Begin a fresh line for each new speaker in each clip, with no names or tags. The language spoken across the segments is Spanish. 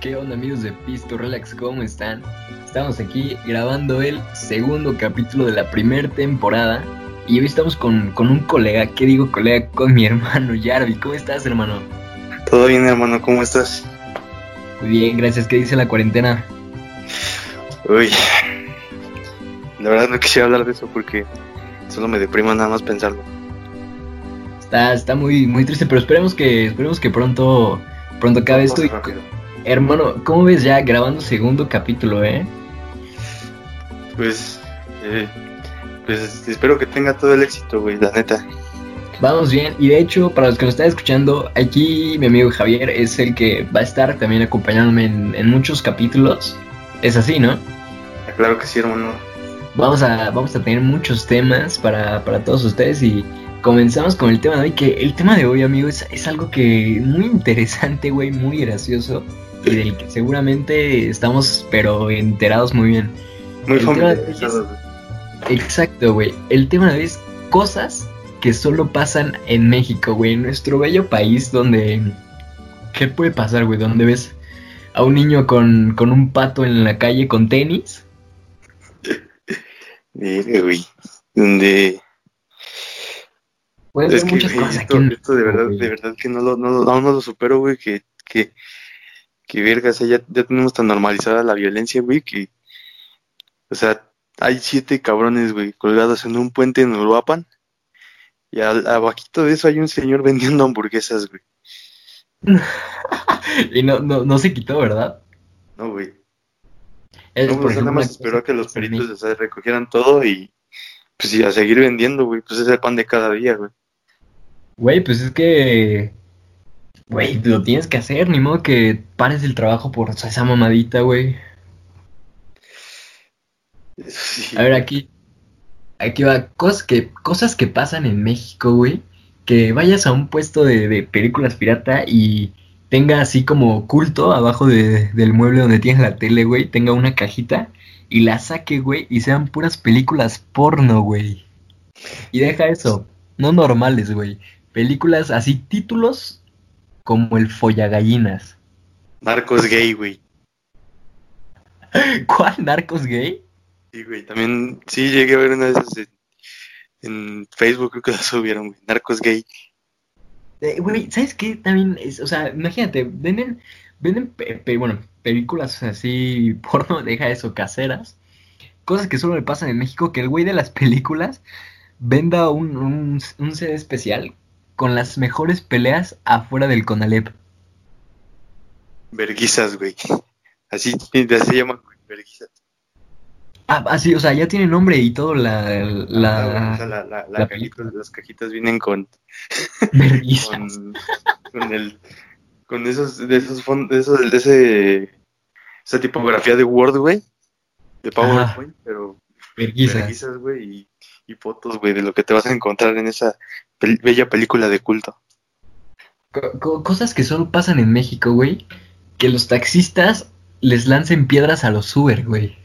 ¿Qué onda amigos de Pisto Relax? ¿Cómo están? Estamos aquí grabando el segundo capítulo de la primera temporada y hoy estamos con, con, un colega, ¿qué digo colega? Con mi hermano Yarvi. ¿Cómo estás hermano?
Todo bien hermano, ¿cómo estás?
Muy bien, gracias. ¿Qué dice la cuarentena?
Uy, la verdad no quisiera hablar de eso porque solo me deprima nada más pensarlo.
Está, está muy, muy triste, pero esperemos que, esperemos que pronto, pronto acabe esto. Y, hermano, ¿cómo ves ya grabando segundo capítulo, eh?
Pues, eh, pues espero que tenga todo el éxito, güey, la neta.
Vamos bien, y de hecho, para los que nos están escuchando, aquí mi amigo Javier es el que va a estar también acompañándome en, en muchos capítulos. Es así, ¿no?
Claro que sí, hermano.
Vamos a, vamos a tener muchos temas para, para todos ustedes y comenzamos con el tema de hoy, que el tema de hoy, amigo, es, es algo que muy interesante, güey, muy gracioso y del que seguramente estamos, pero enterados muy bien.
Muy
familiarizados. Exacto, güey. El tema de es cosas que solo pasan en México, güey, en nuestro bello país donde... ¿Qué puede pasar, güey? Donde ves a un niño con, con un pato en la calle con tenis.
güey. Donde
Puede es que, muchas cosas
esto, esto de verdad, de verdad que no lo, no, no, no lo supero, güey, que, que, que verga, o sea, ya, ya tenemos tan normalizada la violencia, güey, que, o sea, hay siete cabrones, güey, colgados en un puente en Uruapan, y al, abajito de eso hay un señor vendiendo hamburguesas, güey.
y no, no, no se quitó, ¿verdad?
No, güey. No, pues nada más esperó a que los peritos o sea, recogieran todo y pues y a seguir vendiendo, güey, pues es el pan de cada día, güey.
Güey, pues es que. Güey, lo tienes que hacer, ni modo que pares el trabajo por esa mamadita, güey. A ver, aquí. Aquí va. Cosas que, cosas que pasan en México, güey. Que vayas a un puesto de, de películas pirata y tenga así como culto abajo de, del mueble donde tienes la tele, güey. Tenga una cajita y la saque, güey. Y sean puras películas porno, güey. Y deja eso. No normales, güey películas así, títulos como el Follagallinas.
Narcos gay, güey.
¿Cuál? ¿Narcos gay?
Sí, güey, también, sí, llegué a ver una de esas en, Facebook, creo que la subieron, güey, Narcos gay.
Eh, güey, ¿sabes qué? También, es, o sea, imagínate, venden, venden, bueno, películas así, porno, deja eso, caseras, cosas que solo me pasan en México, que el güey de las películas venda un, un, un CD especial con las mejores peleas afuera del Conalep.
Verguizas, güey. Así, así se llama, güey, verguizas.
Ah, así, o sea, ya tiene nombre y todo la... La,
o sea, la, la, las cajitas vienen con... Con, con, el... Con esos, de esos fondos, de, esos, de ese... Esa tipografía de Word, güey. De PowerPoint, pero...
Verguizas.
Verguizas, güey, y y fotos, güey, de lo que te vas a encontrar en esa bella película de culto.
cosas que solo pasan en México, güey. Que los taxistas les lancen piedras a los Uber, güey.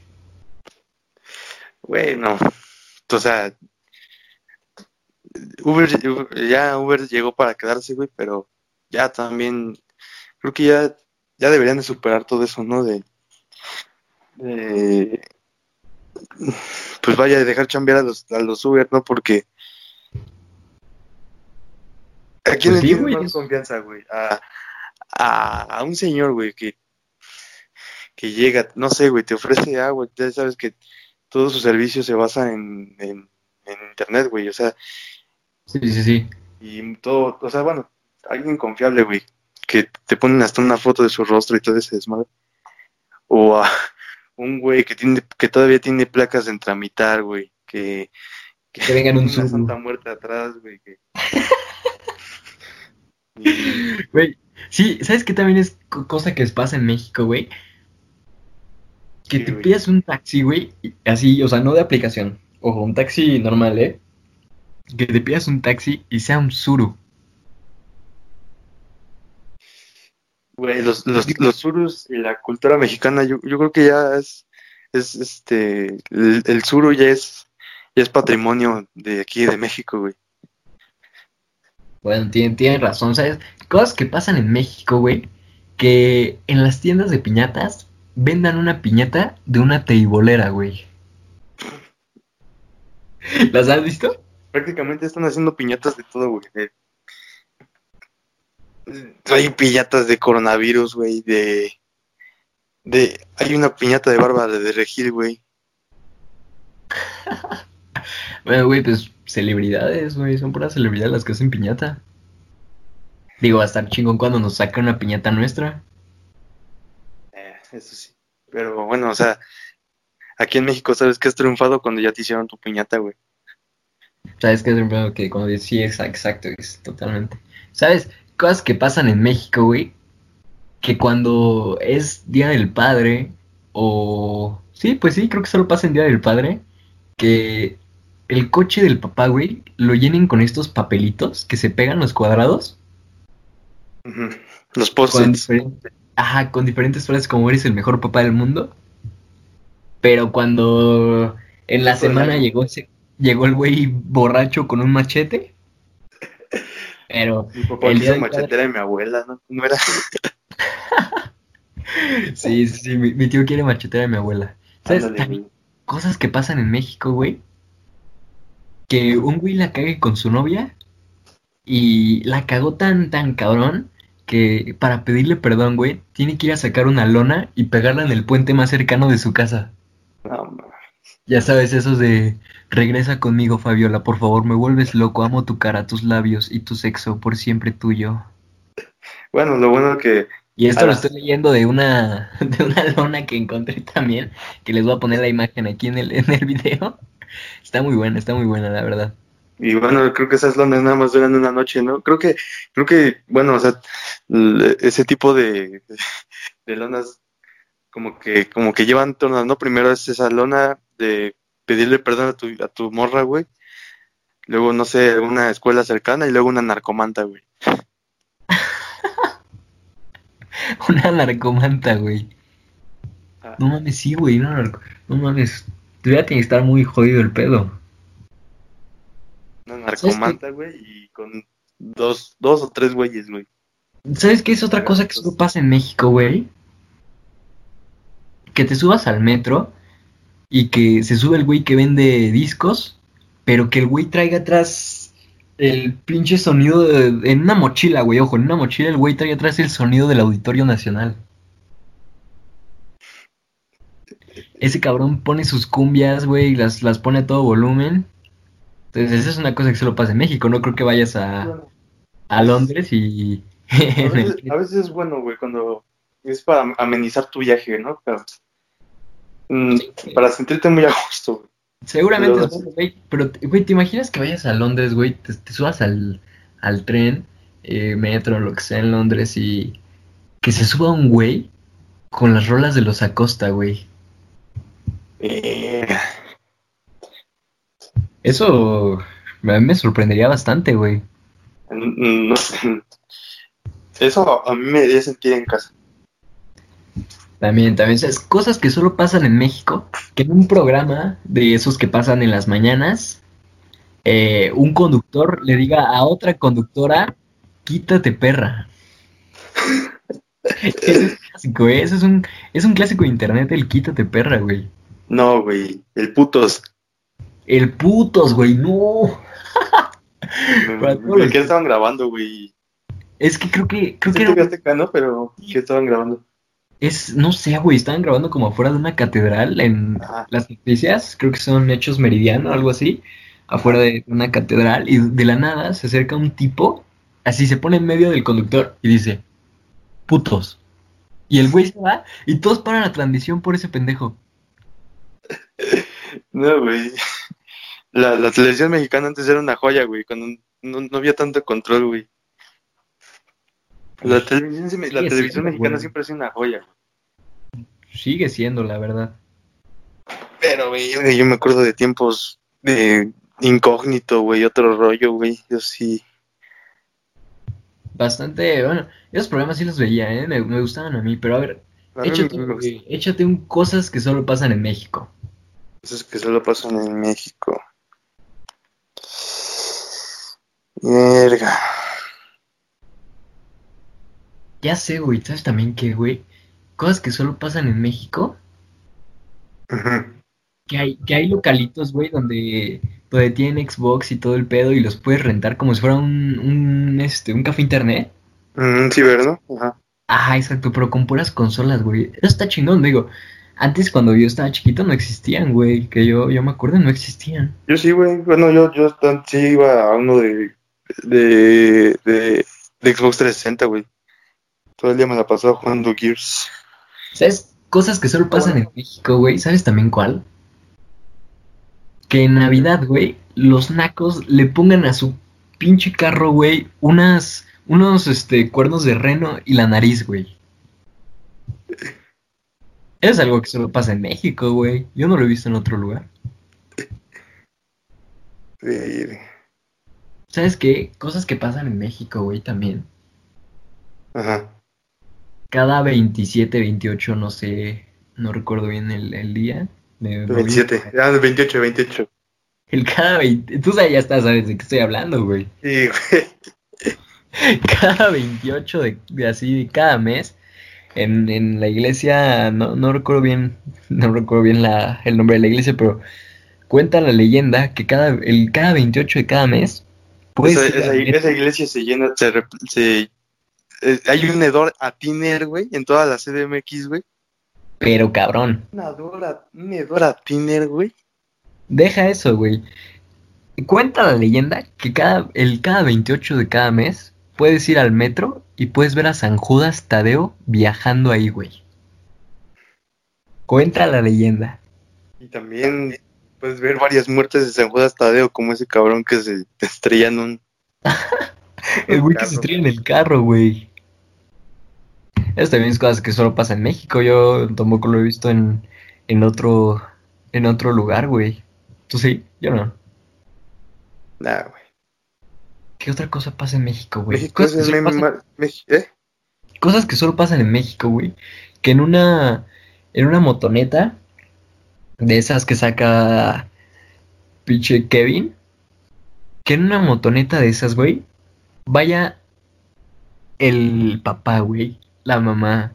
Güey, no. O sea, Uber, ya Uber llegó para quedarse, güey, pero ya también creo que ya, ya deberían de superar todo eso, ¿no? De, de pues vaya a dejar chambear a los, a los Uber, ¿no? Porque ¿a quién pues le tienes más confianza, güey? A, a, a, un señor, güey, que, que llega, no sé, güey, te ofrece agua, ya sabes que todo su servicio se basa en, en, en internet, güey, o sea.
Sí, sí, sí.
Y todo, o sea, bueno, alguien confiable, güey, que te ponen hasta una foto de su rostro y todo ese desmadre. O a, un güey que tiene que todavía tiene placas en tramitar, güey, que
que, vengan un
una santa muerta atrás, güey, que
Güey, sí, ¿sabes qué también es cosa que pasa en México, güey? Que te pidas un taxi, güey, así, o sea, no de aplicación, ojo, un taxi normal, ¿eh? Que te pidas un taxi y sea un suru.
Güey, los, los, los surus y la cultura mexicana, yo, yo creo que ya es, es este, el, el suru ya es, ya es patrimonio de aquí, de México, güey.
Bueno, tienen, tienen razón, ¿sabes? Cosas que pasan en México, güey, que en las tiendas de piñatas vendan una piñata de una teibolera, güey. ¿Las has visto?
Prácticamente están haciendo piñatas de todo, güey. Hay piñatas de coronavirus, güey, de... de... Hay una piñata de barba de, de regir, güey.
bueno, güey, pues celebridades, güey, son puras celebridades las que hacen piñata. Digo, va a estar chingón cuando nos saca una piñata nuestra.
Eh, eso sí. Pero bueno, o sea, aquí en México, ¿sabes que has triunfado cuando ya te hicieron tu piñata, güey?
¿Sabes qué es triunfado? Que cuando sí, exacto, es totalmente. ¿Sabes? Cosas que pasan en México, güey. Que cuando es Día del Padre, o... Sí, pues sí, creo que solo pasa en Día del Padre. Que el coche del papá, güey, lo llenen con estos papelitos que se pegan los cuadrados.
Los post
Ajá, con diferentes frases como eres el mejor papá del mundo. Pero cuando en la semana llegó ese, llegó el güey borracho con un machete. Pero
mi papá el día machetera de mi abuela, ¿no? No era.
sí, sí, mi, tío quiere machetera de mi abuela. ¿Sabes? cosas que pasan en México, güey. Que un güey la cague con su novia y la cagó tan, tan cabrón que para pedirle perdón, güey, tiene que ir a sacar una lona y pegarla en el puente más cercano de su casa. ya sabes, esos de regresa conmigo, Fabiola, por favor, me vuelves loco, amo tu cara, tus labios y tu sexo, por siempre tuyo.
Bueno, lo bueno que...
Y esto lo estoy leyendo de una, de una lona que encontré también, que les voy a poner la imagen aquí en el, en el video. Está muy buena, está muy buena, la verdad.
Y bueno, creo que esas lonas nada más duran una noche, ¿no? Creo que, creo que, bueno, o sea, ese tipo de, de lonas como que, como que llevan tornas, ¿no? Primero es esa lona de pedirle perdón a tu, a tu morra, güey. Luego, no sé, una escuela cercana y luego una narcomanta, güey.
una narcomanta, güey. Ah. No mames, sí, güey, no, no mames. Tuviera que estar muy jodido el pedo.
Una narcomanta, güey, y con dos, dos o tres güeyes, güey.
¿Sabes qué es otra cosa que solo pasa en México, güey? Que te subas al metro y que se sube el güey que vende discos, pero que el güey traiga atrás el pinche sonido de, en una mochila, güey, ojo, en una mochila el güey trae atrás el sonido del Auditorio Nacional. Ese cabrón pone sus cumbias, güey, y las, las pone a todo volumen entonces, esa es una cosa que solo pasa en México. No creo que vayas a, a Londres y.
a, veces, es bueno, güey, cuando es para amenizar tu viaje, ¿no? Mm, para sentirte muy a gusto, güey.
Seguramente pero, es bueno, güey. Pero, güey, ¿te imaginas que vayas a Londres, güey? Te, subas al, al tren, eh, metro, lo que sea en Londres y que se suba un güey con las rolas de los Acosta, güey. Eh, eso me sorprendería bastante, güey.
No sé. Eso a mí me haría sentir en casa.
También, también, ¿sabes? Cosas que solo pasan en México, que en un programa de esos que pasan en las mañanas, eh, un conductor le diga a otra conductora, quítate perra. Eso es clásico, güey. Eso es un, es un clásico de internet, el quítate perra, güey.
No, güey, el putos.
El putos, güey, no.
¿Qué estaban grabando, güey?
Es que creo que. Creo
que. Pero, ¿qué estaban grabando?
Es, no sé, güey, estaban grabando como afuera de una catedral en las noticias, creo que son hechos meridiano o algo así, afuera de una catedral, y de la nada se acerca un tipo, así se pone en medio del conductor y dice, putos. Y el güey se va y todos paran la transmisión por ese pendejo.
No, güey. La, la, televisión mexicana antes era una joya, güey, cuando no, había tanto control, güey. La televisión, la televisión mexicana siempre ha sido una joya.
Sigue siendo, la verdad.
Pero, güey, yo, me acuerdo de tiempos de incógnito, güey, otro rollo, güey. Yo sí.
Bastante, bueno, esos programas sí los veía, ¿eh? Me, gustaban a mí, pero a ver, échate, échate un cosas que solo pasan en México.
Cosas que solo pasan en México. Verga.
Ya sé, güey. ¿Sabes también que, güey? Cosas que solo pasan en México. Que hay, que hay localitos, güey, donde, donde tienen Xbox y todo el pedo y los puedes rentar como si fuera un, un, este, un café internet.
Mm, sí, ¿verdad? Ajá.
Ajá, exacto, pero con puras consolas, güey. Eso está chingón, digo. Antes cuando yo estaba chiquito no existían, güey. Que yo, yo me acuerdo, no existían.
Yo sí, güey. Bueno, yo, yo sí iba a uno de, de, de, de Xbox 360, güey. Todo el día me la pasaba jugando Gears.
¿Sabes? Cosas que solo pasan en México, güey. ¿Sabes también cuál? Que en Navidad, güey, los nacos le pongan a su pinche carro, güey, unas, unos este, cuernos de reno y la nariz, güey. Es algo que solo pasa en México, güey. Yo no lo he visto en otro lugar. ¿Sabes qué? Cosas que pasan en México, güey, también.
Ajá.
Cada 27, 28, no sé, no recuerdo bien el, el día.
Me, 27, ah, 28, 28.
El cada 20, tú ya estás, sabes de qué estoy hablando, güey.
Sí, güey.
Cada 28 de, de así, de cada mes, en, en la iglesia, no, no recuerdo bien, no recuerdo bien la, el nombre de la iglesia, pero cuenta la leyenda que cada, el, cada 28 de cada mes
pues esa, esa, iglesia se llena, se, se eh, hay un hedor a Tiner, güey, en toda la CDMX, güey.
Pero cabrón.
Un hedor a, Tiner, güey.
Deja eso, güey. Cuenta la leyenda que cada, el cada 28 de cada mes puedes ir al metro y puedes ver a San Judas Tadeo viajando ahí, güey. Cuenta la leyenda.
Y también puedes ver varias muertes de San Judas Tadeo, como ese cabrón que se estrella en un.
el güey que se estrella en el carro, güey. Eso también es cosas que solo pasa en México. Yo tampoco lo he visto en, en otro en otro lugar, güey. ¿Tú sí? Yo no.
Nah, güey.
¿Qué otra cosa pasa en México, güey?
México cosas, es que pasan... ¿Eh?
cosas que solo pasan en México, güey. Que en una en una motoneta de esas que saca pinche Kevin, que en una motoneta de esas, güey, vaya el papá, güey, la mamá,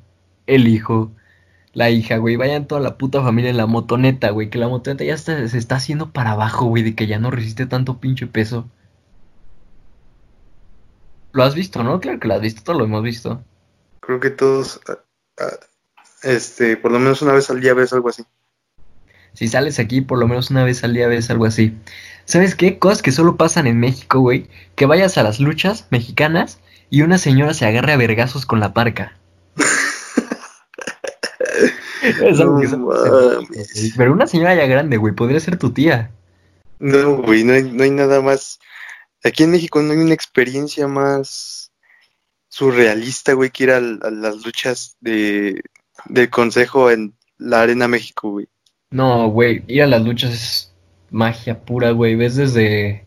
el hijo, la hija, güey, vayan toda la puta familia en la motoneta, güey, que la motoneta ya se está haciendo para abajo, güey, de que ya no resiste tanto pinche peso. Lo has visto, ¿no? Claro que lo has visto, todo lo hemos visto.
Creo que todos, este, por lo menos una vez al día ves algo así.
Si sales aquí por lo menos una vez al día ves algo así. ¿Sabes qué? Cosas que solo pasan en México, güey. Que vayas a las luchas mexicanas y una señora se agarre a vergazos con la parca. Pero una señora ya grande, güey, podría ser tu tía.
No, güey, no hay, no hay nada más. Aquí en México no hay una experiencia más surrealista, güey, que ir a, las luchas de, del consejo en la Arena México, güey.
No, güey, ir a las luchas es magia pura, güey. Ves desde,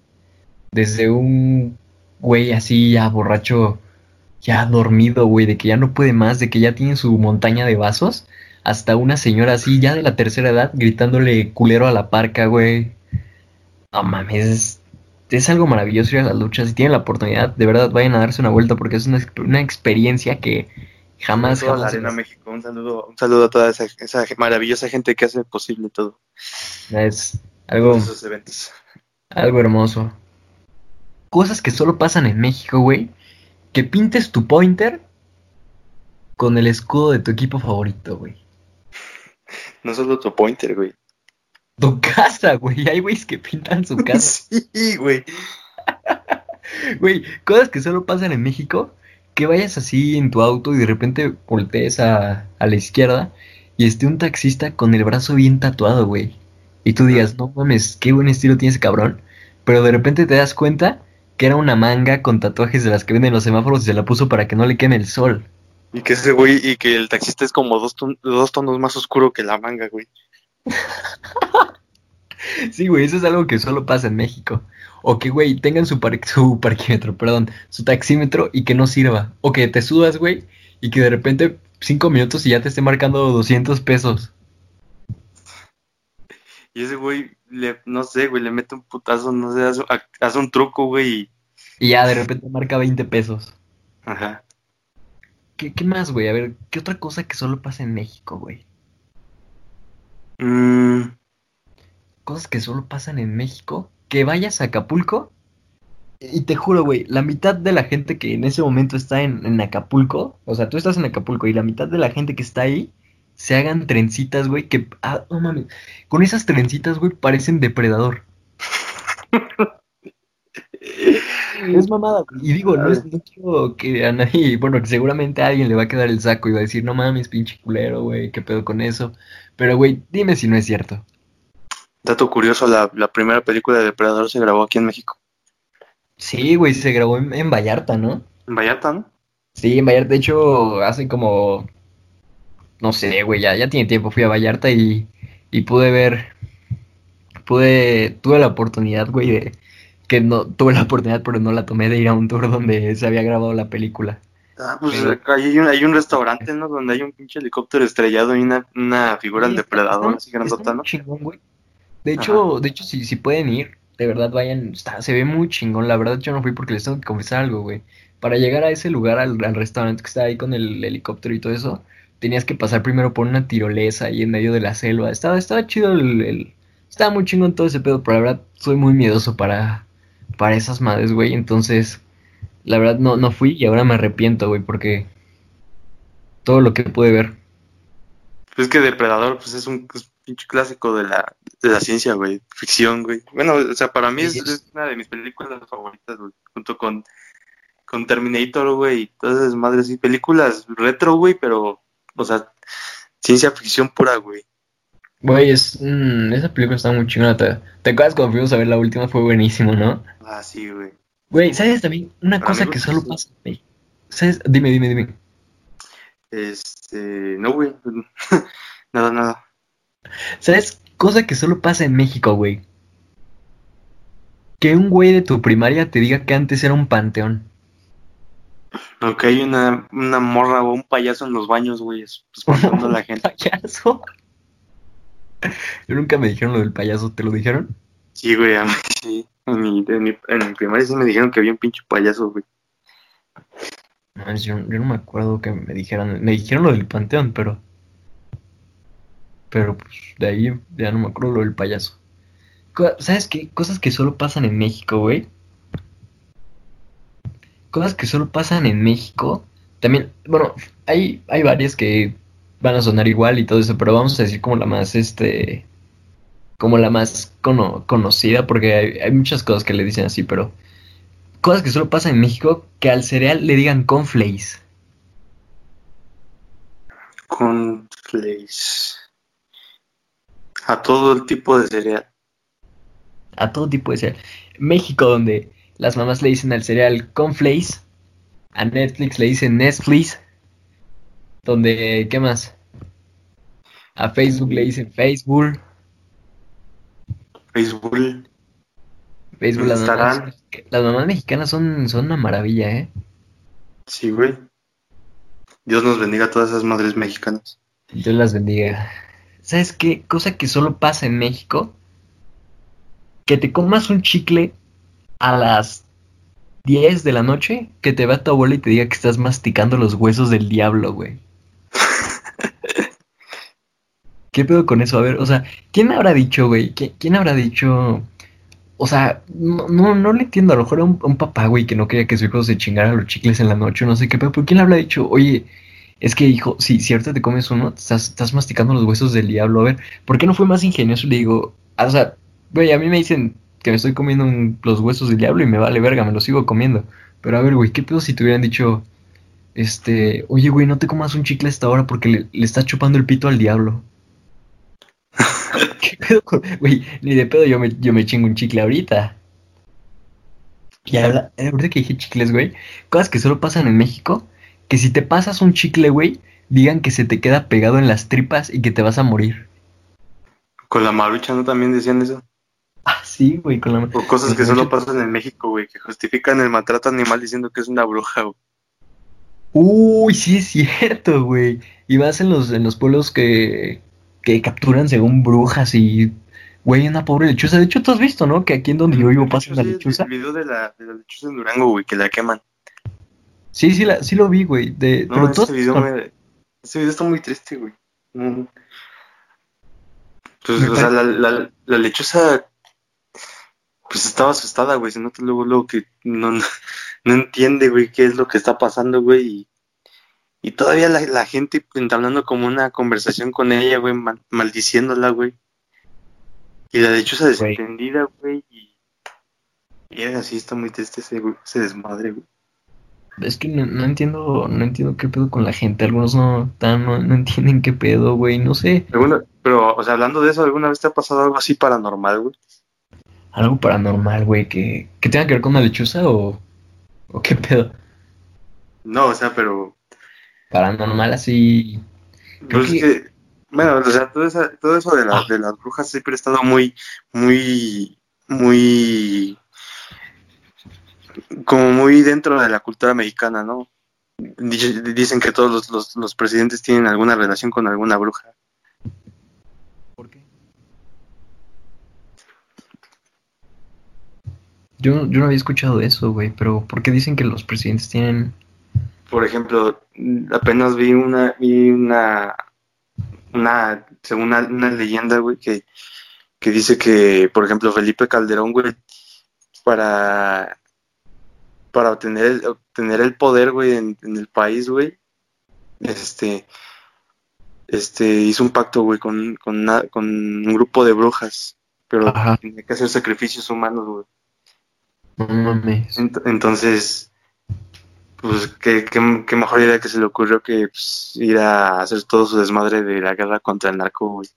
desde un güey así ya borracho, ya dormido, güey, de que ya no puede más, de que ya tiene su montaña de vasos, hasta una señora así, ya de la tercera edad, gritándole culero a la parca, güey. No mames, es, algo maravilloso ir a las luchas. Si tienen la oportunidad, de verdad, vayan a darse una vuelta porque es una, una experiencia que Jamás, jamás.
México. Un saludo, un saludo a toda esa, maravillosa gente que hace posible todo.
Es algo. Algo hermoso. Cosas que solo pasan en México, güey. Que pintes tu pointer con el escudo de tu equipo favorito, güey.
No solo tu pointer, güey.
Tu casa, güey. Hay güeyes que pintan su casa.
sí, güey.
Güey, cosas que solo pasan en México que vayas así en tu auto y de repente voltees a, a la izquierda y esté un taxista con el brazo bien tatuado, güey. Y tú digas, no mames, qué buen estilo tiene ese cabrón. Pero de repente te das cuenta que era una manga con tatuajes de las que venden los semáforos y se la puso para que no le queme el sol.
Y que ese güey, y que el taxista es como dos, dos tonos más oscuro que la manga, güey.
sí, güey, eso es algo que solo pasa en México. O que, güey, tengan su, su parquímetro, perdón, su taxímetro y que no sirva. O que te sudas, güey, y que de repente cinco minutos y ya te esté marcando 200 pesos.
Y ese güey, le, no sé, güey, le mete un putazo, no sé, hace, un truco, güey.
Y... ya de repente marca 20 pesos.
Ajá.
¿qué, qué más, güey? A ver, ¿qué otra cosa que solo pasa en México, güey?
Mm,
Cosas que solo pasan en México. Que vayas a Acapulco. Y te juro, güey, la mitad de la gente que en ese momento está en, en Acapulco, o sea, tú estás en Acapulco y la mitad de la gente que está ahí se hagan trencitas, güey, que, ah, no mames, con esas trencitas, güey, parecen depredador. Es mamada, güey. Y digo, no, es, no quiero que a nadie, bueno, que seguramente a alguien le va a quedar el saco y va a decir, no mames, pinche culero, güey, qué pedo con eso. Pero, güey, dime si no es cierto.
dato curioso, la, la primera película de Depredador se grabó aquí en México.
Sí, güey, se grabó en, en Vallarta, ¿no?
En Vallarta, ¿no?
Sí, en Vallarta, de hecho, hace como, no sé, güey, ya, ya tiene tiempo, fui a Vallarta y, y pude ver, pude, tuve la oportunidad, güey, de, que no, tuve la oportunidad, pero no la tomé de ir a un tour donde se había grabado la película.
Ah, pues
Pero-
acá hay un, hay un restaurante, ¿no? Donde hay un pinche helicóptero estrellado y una, una figura del
Sí,
depredador
está-
así grandota,
muy
¿no?
chingón, güey. De hecho, de hecho, si, si pueden ir, de verdad vayan, está, se ve muy chingón. La verdad, yo no fui porque les tengo que confesar algo, güey. Para llegar a ese lugar, al, al restaurante que está ahí con el helicóptero y todo eso, tenías que pasar primero por una tirolesa ahí en medio de la selva. Estaba, estaba chido el, el- estaba muy chingón todo ese pedo, pero la verdad, soy muy miedoso para, para esas madres, güey. Entonces, la verdad, no, no fui y ahora me arrepiento, güey, porque todo lo que pude ver.
Pues es que Depredador, pues es un, es un pinche clásico de la, de la ciencia, güey. Ficción, güey. Bueno, o sea, para mí es,
Sí, es-
es una de mis películas favoritas, güey. Junto con, con Terminator, güey. Y todas esas madres y películas retro, güey, pero, o sea, ciencia ficción pura, güey.
Güey, es, mm, esa película está muy chingona. ¿Te, te acuerdas cuando fuimos a ver la última? Fue buenísimo, ¿no?
Ah, sí, güey.
Güey, ¿sabes también? Una
Para
cosa que
pues,
solo
sí.
pasa México. ¿Sabes? Dime, dime, dime.
Este, no, güey. nada, nada.
¿Sabes? Cosa que solo pasa en México, güey. Que un güey de tu primaria te diga que antes era un panteón.
Aunque hay una, una morra o un payaso en los baños, güey, es- espantando a la gente.
¿Payaso? Nunca me dijeron lo del payaso, ¿te lo dijeron?
Sí, güey, a mí sí. En mi, en mi, en mi primaria sí me dijeron que había un pinche payaso, güey.
No, yo, yo no me acuerdo que me dijeran. Me dijeron lo del panteón, pero. Pero pues de ahí ya no me acuerdo lo del payaso. ¿Sabes qué? Cosas que solo pasan en México, güey. Cosas que solo pasan en México. También, bueno, hay, hay varias que van a sonar igual y todo eso, pero vamos a decir como la más, este. Como la más cono- conocida, porque hay, hay muchas cosas que le dicen así, pero cosas que solo pasan en México, que al cereal le digan cornflakes.
Con flakes. A todo el tipo de cereal.
A todo tipo de cereal. México, donde las mamás le dicen al cereal cornflakes, a Netflix le dicen Netflix, donde, ¿qué más? A Facebook le dicen Facebook,
Facebook.
Facebook las mamás, las mamás mexicanas son, son una maravilla, ¿eh?
Sí, güey. Dios nos bendiga a todas esas madres mexicanas.
Dios las bendiga. ¿Sabes qué? Cosa que solo pasa en México. Que te comas un chicle a las 10 de la noche, que te va tu abuela y te diga que estás masticando los huesos del diablo, güey. ¿Qué pedo con eso? A ver, o sea, ¿quién habrá dicho, güey? ¿Qui- ¿Quién habrá dicho? O sea, no, no, no le entiendo. A lo mejor era un, papá, güey, que no quería que su hijo se chingara los chicles en la noche, no sé qué, pero ¿por quién le habrá dicho? Oye, es que, hijo, si, si ahorita te comes uno, estás, estás masticando los huesos del diablo. A ver, ¿por qué no fue más ingenioso? Le digo, ah, o sea, güey, a mí me dicen que me estoy comiendo un- los huesos del diablo y me vale verga, me los sigo comiendo. Pero a ver, güey, ¿qué pedo si te hubieran dicho, este, oye, güey, no te comas un chicle a esta hora porque le, le estás chupando el pito al diablo? ¿Qué pedo con- Güey, ni de pedo yo me, yo me chingo un chicle ahorita. Y eh, ahorita que dije chicles, güey, cosas que solo pasan en México, que si te pasas un chicle, güey, digan que se te queda pegado en las tripas y que te vas a morir.
Con la marucha, ¿no? También decían eso.
Ah, sí, güey, con la...
O cosas que solo pasan en México, güey, que justifican el maltrato animal diciendo que es una bruja, güey.
Uy, sí es cierto, güey. Y vas en los, en los pueblos que, que capturan según brujas y, güey, una pobre lechuza. De hecho, tú has visto, ¿no? Que aquí en donde yo vivo pasa una lechuza.
El video de la, de la lechuza en Durango, güey, que la queman.
Sí, sí, la, sí lo vi, güey. De,
no, pero ese, video me, ese video está muy triste, güey. Pues, o sea, la, la, la, lechuza, pues estaba asustada, güey. Se nota luego, luego que no, no, no entiende, güey, qué es lo que está pasando, güey. Y, y todavía la, la, gente entablando como una conversación con ella, güey, maldiciéndola, güey. Y la lechuza desentendida, güey. Y, y así está muy triste ese, ese desmadre, güey.
Es que no, entiendo, no entiendo qué pedo con la gente. Algunos no, tan, no, entienden qué pedo, güey, no sé.
pero, o sea, hablando de eso, ¿alguna vez te ha pasado algo así paranormal, güey?
Algo paranormal, güey, que, que tenga que ver con una lechuza o, o qué pedo.
No, o sea, pero...
Paranormal así...
Pues que... bueno, o sea, todo, todo eso de, la, de las brujas siempre ha estado muy, muy, muy como muy dentro de la cultura mexicana, ¿no? Dicen que todos los, los, presidentes tienen alguna relación con alguna bruja.
¿Por qué? Yo, yo no había escuchado eso, güey, pero ¿por qué dicen que los presidentes tienen...
Por ejemplo, apenas vi una, vi una, una, según una, una leyenda, güey, que, que dice que, por ejemplo, Felipe Calderón, güey, para para obtener el, obtener el poder, güey, en, el país, güey, este, este, hizo un pacto, güey, con, con, con un grupo de brujas, pero tenía que hacer sacrificios humanos, güey.
No mames.
entonces, pues, ¿qué, qué, qué, mejor idea que se le ocurrió que pues, ir a hacer todo su desmadre de la guerra contra el narco, güey.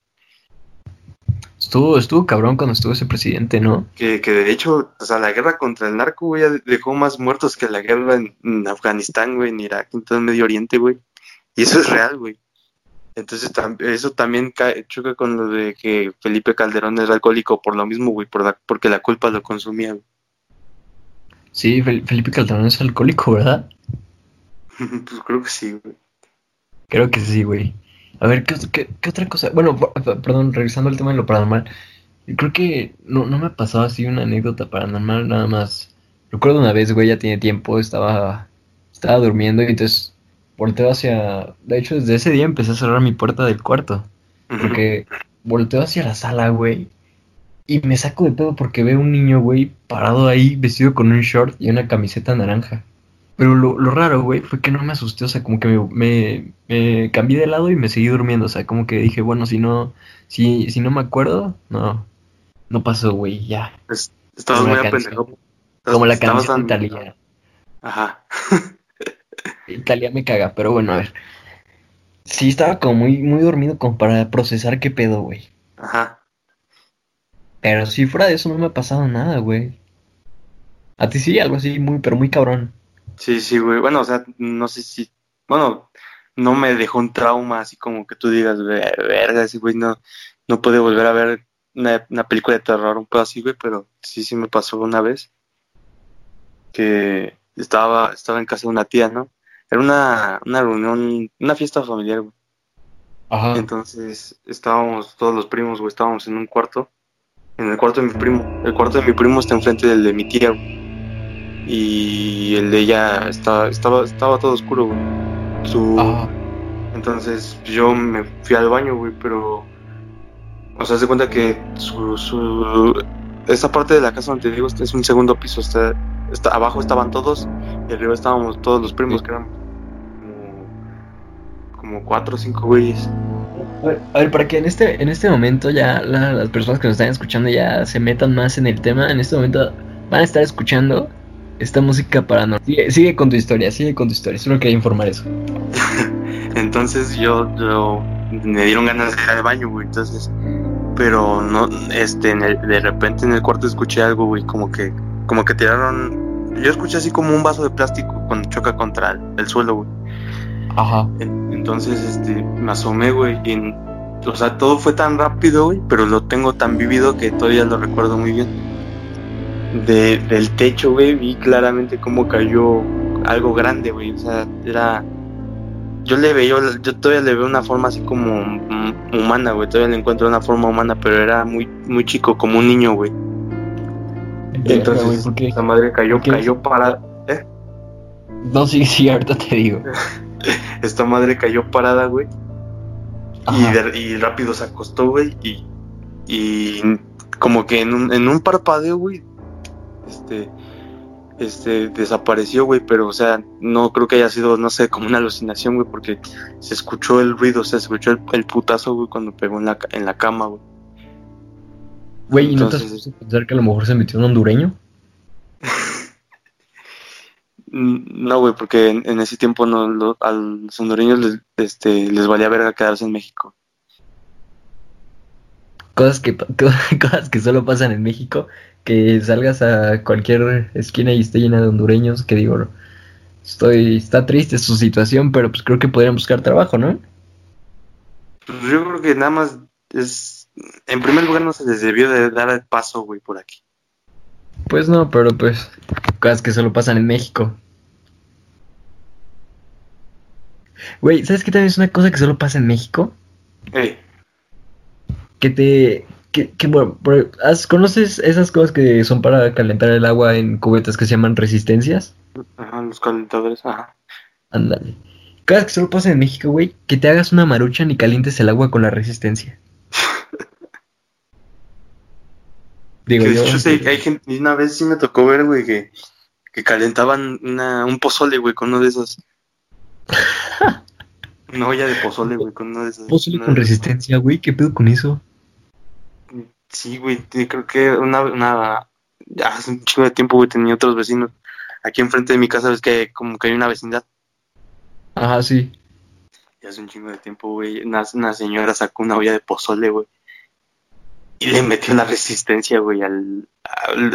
Estuvo, estuvo cabrón cuando estuvo ese presidente, ¿no?
Que, que de hecho, o sea, la guerra contra el narco, güey, dejó más muertos que la guerra en, Afganistán, güey, en Irak, en todo el Medio Oriente, güey. Y eso es real, güey. Entonces, eso también choca con lo de que Felipe Calderón era alcohólico por lo mismo, güey, por porque la culpa lo consumía, güey.
Sí, Felipe Calderón es alcohólico, ¿verdad?
pues creo que sí, güey.
Creo que sí, güey. A ver, ¿qué, otra cosa? Bueno, perdón, revisando el tema de lo paranormal. Creo que no, no me ha pasado así una anécdota paranormal, nada más. Recuerdo una vez, güey, ya tiene tiempo, estaba, estaba durmiendo y entonces volteo hacia... De hecho, desde ese día empecé a cerrar mi puerta del cuarto. Porque volteo hacia la sala, güey. Y me saco de todo porque veo un niño, güey, parado ahí, vestido con un short y una camiseta naranja. Pero lo, lo raro, güey, fue que no me asusté, o sea, como que me, me, cambié de lado y me seguí durmiendo, o sea, como que dije, bueno, si no, si, si no me acuerdo, no, no pasó, güey, ya.
estabas muy apendejo.
Como la canción Italia.
Ajá.
Italia me caga, pero bueno, a ver. Sí, estaba como muy, muy dormido como para procesar qué pedo, güey.
Ajá.
Pero si fuera de eso no me ha pasado nada, güey. A ti sí, algo así muy, pero muy cabrón.
Sí, sí, güey. Bueno, o sea, no sé si. Bueno, no me dejó un trauma así como que tú digas, verga, ese güey no, no puede volver a ver una, película de terror, un poco así, güey, pero sí, sí me pasó una vez que estaba, estaba en casa de una tía, ¿no? Era una, una reunión, una fiesta familiar, güey. Ajá. Entonces estábamos todos los primos, güey, estábamos en un cuarto, en el cuarto de mi primo. El cuarto de mi primo está enfrente del de mi tía, güey y el de ella estaba, estaba, estaba todo oscuro, güey. Su... Entonces yo me fui al baño, güey, pero... O sea, se cuenta que su, su... Esa parte de la casa donde te digo es un segundo piso, está, está, abajo estaban todos y arriba estábamos todos los primos, que eran como, como cuatro o cinco güeyes.
A ver, para que en este, en este momento ya las personas que nos están escuchando ya se metan más en el tema, en este momento van a estar escuchando esta música paranormal. Sigue, sigue, con tu historia, sigue con tu historia. Solo quería informar eso.
entonces yo, yo, me dieron ganas de ir al baño, güey. Entonces, pero no, este, el, de repente en el cuarto escuché algo, güey, como que, como que tiraron. Yo escuché así como un vaso de plástico cuando choca contra el, suelo, güey.
Ajá.
Entonces, este, me asomé, güey, y, o sea, todo fue tan rápido, güey, pero lo tengo tan vivido que todavía lo recuerdo muy bien de, del techo, güey, vi claramente cómo cayó algo grande, güey. O sea, era. Yo le veo, yo todavía le veo una forma así como humana, güey. Todavía le encuentro una forma humana, pero era muy, muy chico, como un niño, güey. Entonces, esa madre cayó, cayó para. ¿eh?
No, sí, sí, ahorita te digo.
Esta madre cayó parada, güey. Y, y, rápido se acostó, güey. Y, y como que en un, en un parpadeo, güey, este, este, desapareció, güey, pero, o sea, no creo que haya sido, no sé, como una alucinación, güey, porque se escuchó el ruido, o sea, se escuchó el, putazo, güey, cuando pegó en la, en la cama, güey.
Güey, ¿y no te has pensar que a lo mejor se metió un hondureño?
No, güey, porque en, ese tiempo no, a los hondureños les, este, les valía verga quedarse en México.
Cosas que, cosas que solo pasan en México que salgas a cualquier esquina y esté llena de hondureños, que digo, estoy, está triste su situación, pero pues creo que podrían buscar trabajo, ¿no?
Pues yo creo que nada más es, en primer lugar no se les debió de dar el paso, güey, por aquí.
Pues no, pero pues cosas que solo pasan en México. Güey, ¿sabes qué también es una cosa que solo pasa en México?
Eh.
Que te, que, bueno, ¿conoces esas cosas que son para calentar el agua en cubetas que se llaman resistencias?
Ajá, los calentadores, ajá.
Ándale. Cada vez que solo pasa en México, güey, que te hagas una marucha ni calientes el agua con la resistencia.
Digo yo. hay gente, una vez sí me tocó ver, güey, que, que calentaban una, un pozole, güey, con uno de esos. una olla de pozole, güey, con uno de esos.
¿Pozole con resistencia, güey? ¿Qué pedo con eso?
Sí, güey, creo que una, una, hace un chingo de tiempo, güey, tenía otros vecinos. Aquí enfrente de mi casa ves que como que hay una vecindad.
Ajá, sí.
Ya hace un chingo de tiempo, güey, una, señora sacó una olla de pozole, güey. Y le metió la resistencia, güey, al...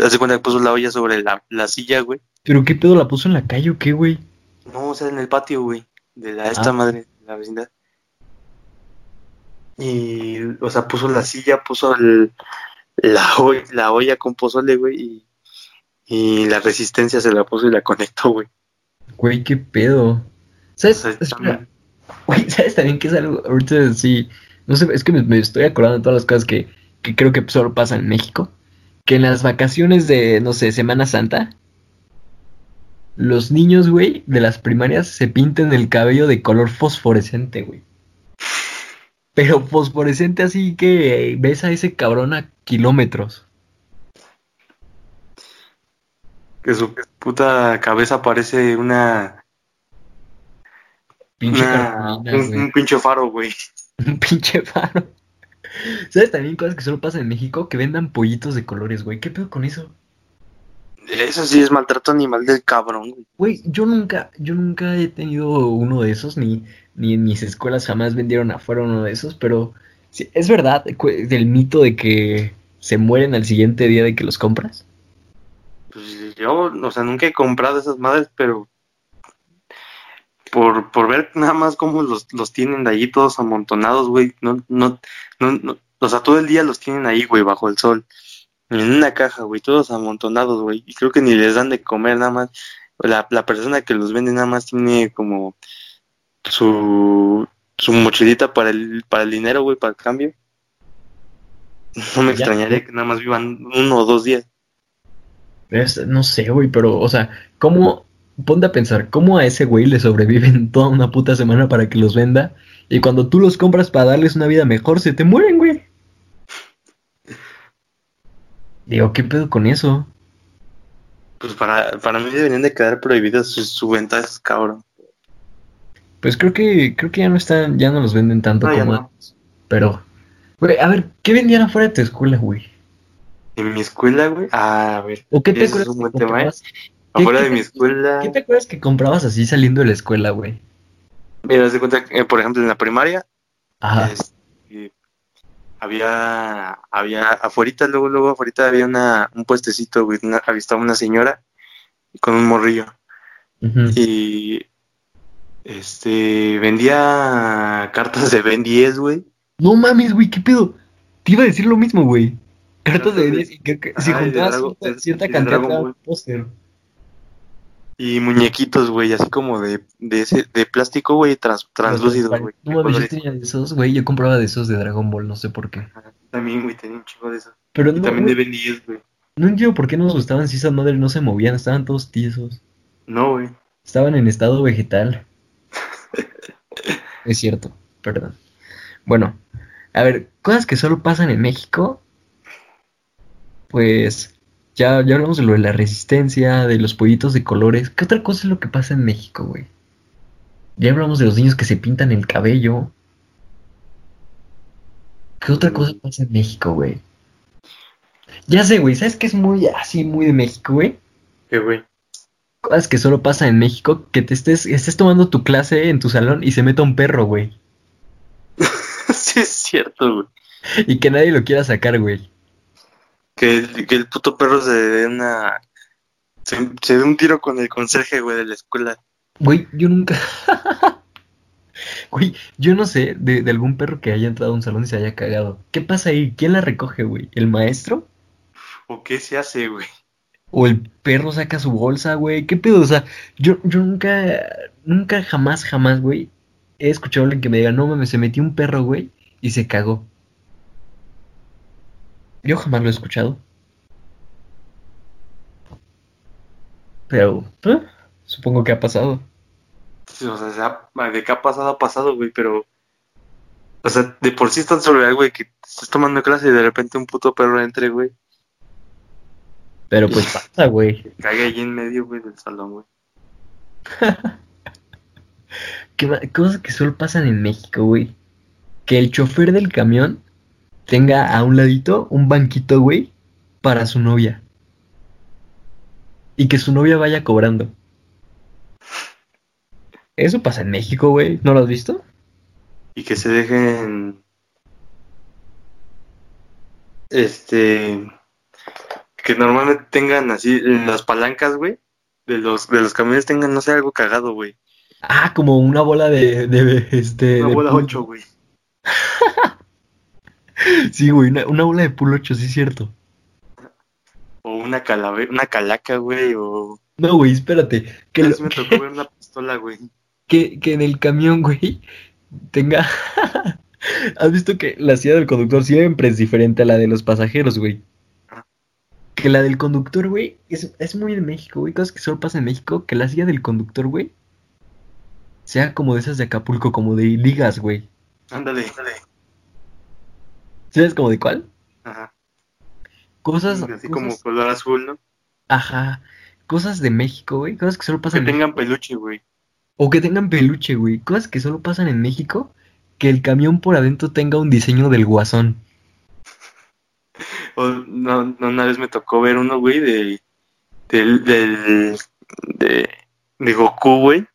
Hace cuenta que puso la olla sobre la, la silla, güey.
¿Pero qué pedo? ¿La puso en la calle o qué, güey?
No, o sea, en el patio, güey, de la, esta ah. madre, de la vecindad. Y, o sea, puso la silla, puso el, la, olla, la olla con pozole, güey, y, y la resistencia se la puso y la conectó, güey.
Güey, qué pedo. ¿Sabes? Güey, ¿sabes también que es algo? Ahorita sí, no sé, es que me, estoy acordando de todas las cosas que, que creo que solo pasan en México. Que en las vacaciones de, no sé, Semana Santa, los niños, güey, de las primarias se pintan el cabello de color fosforescente, güey. Pero fosforescente así que ves a ese cabrón a kilómetros.
Que su puta cabeza parece una.
Pinche
un, pinche faro, güey.
Un pinche faro. ¿Sabes también cosas que solo pasan en México? Que vendan pollitos de colores, güey. ¿Qué pedo con eso?
Eso sí es maltrato animal del cabrón, güey.
Yo nunca, yo nunca he tenido uno de esos, ni, ni en mis escuelas jamás vendieron afuera uno de esos, pero es verdad del mito de que se mueren al siguiente día de que los compras.
Pues yo, o sea, nunca he comprado esas madres, pero por, por ver nada más cómo los, los tienen de ahí todos amontonados, güey, no, no, no, no, o sea, todo el día los tienen ahí, güey, bajo el sol, en una caja, güey, todos amontonados, güey, y creo que ni les dan de comer nada más, la, la persona que los vende nada más tiene como su, su mochilita para el, para el dinero, güey, para el cambio. No me extrañaría que nada más vivan uno o dos días.
no sé, güey, pero, o sea, ¿cómo? Ponte a pensar, ¿cómo a ese güey le sobreviven toda una puta semana para que los venda? Y cuando tú los compras para darles una vida mejor, se te mueren, güey. Digo, ¿qué pedo con eso?
Pues para, para mí deberían de quedar prohibidas sus su ventas, cabrón.
Pues creo que creo que ya no están, ya no los venden tanto como antes. Pero, güey, a ver, ¿qué vendían afuera de tu escuela, güey?
En mi escuela, güey. Ah, a ver.
¿O qué te acuerdas?
Afuera de mi escuela.
¿Qué te acuerdas que comprabas así saliendo de la escuela, güey?
Mira, de cuenta, eh, por ejemplo, en la primaria.
Ajá.
Este, había, había, afuera, luego, luego, afuera había una, un puestecito, güey. Una, una señora con un morrillo. Y este, vendía cartas de Ben 10, güey.
No mames, güey, ¿qué pedo? Te iba a decir lo mismo, güey. Cartas de Ben 10, si juntabas cierta, cantidad de póster.
Y muñequitos, güey, así como de, de, ese, de plástico, güey, trans, translúcido, güey.
No yo tenía de esos, güey, yo compraba de esos de Dragon Ball, no sé por qué.
También, güey, tenía un chingo de esos.
Pero
y
no,
también de Ben 10, güey.
No entiendo por qué no nos gustaban si esas madres no se movían, estaban todos tiesos.
No, güey.
Estaban en estado vegetal. es cierto, perdón. Bueno, a ver, cosas que solo pasan en México. Pues ya, ya hablamos de lo de la resistencia, de los pollitos de colores. ¿Qué otra cosa es lo que pasa en México, güey? Ya hablamos de los niños que se pintan el cabello. ¿Qué otra cosa pasa en México, güey? Ya sé, güey, ¿sabes qué es muy así, muy de México, güey?
¿Qué, güey?
Cosas que solo pasa en México, que te estés, estés tomando tu clase en tu salón y se meta un perro, güey.
sí, es cierto, güey.
Y que nadie lo quiera sacar, güey.
Que, que el puto perro se dé una. Se, se dé un tiro con el conserje, güey, de la escuela.
Güey, yo nunca. Güey, yo no sé de, de algún perro que haya entrado a un salón y se haya cagado. ¿Qué pasa ahí? ¿Quién la recoge, güey? ¿El maestro?
¿O qué se hace, güey?
¿O el perro saca su bolsa, güey? ¿Qué pedo? O sea, yo, yo nunca, nunca, jamás, jamás, güey, he escuchado a alguien que me diga, no mames, se metió un perro, güey, y se cagó. Yo jamás lo he escuchado. Pero, ¿eh? supongo que ha pasado.
Sí, o sea, de qué ha pasado, ha pasado, güey, pero. O sea, de por sí están sobre algo, güey, que estás tomando clase y de repente un puto perro entre, güey.
Pero pues pasa, güey.
Cague ahí en medio, güey, del salón, güey.
¿Qué cosas que solo pasan en México, güey. Que el chofer del camión tenga a un ladito un banquito, güey, para su novia. Y que su novia vaya cobrando. Eso pasa en México, güey. ¿No lo has visto?
Y que se dejen. Este. Que normalmente tengan así, en las palancas, güey. De los, de los camiones tengan, no sé, algo cagado, güey.
Ah, como una bola de, de este.
Una
de
bola
pool.
8, güey.
Sí, güey, una, una bola de 8, sí es cierto.
O una calavera, una calaca, güey. O.
No, güey, espérate. Que, lo-
me tocó ver una pistola, güey.
que, que en el camión, güey, tenga... ¿Has visto que la silla del conductor siempre es diferente a la de los pasajeros, güey?
Ajá.
Que la del conductor, güey, es, es muy de México, güey, cosas que solo pasan en México, que la silla del conductor, güey, sea como de esas de Acapulco, como de ligas, güey.
Ándale, ándale.
¿Sabes como de cuál?
Ajá.
Cosas,
Así como color azul, ¿no?
ajá, cosas de México, güey, cosas que solo
Que
pasan en
tengan peluche, güey.
O que tengan peluche, güey. Cosas que solo pasan en México. Que el camión por adentro tenga un diseño del guasón.
O, no, no, una vez me tocó ver uno, güey, de, del, del, de, de Goku, güey.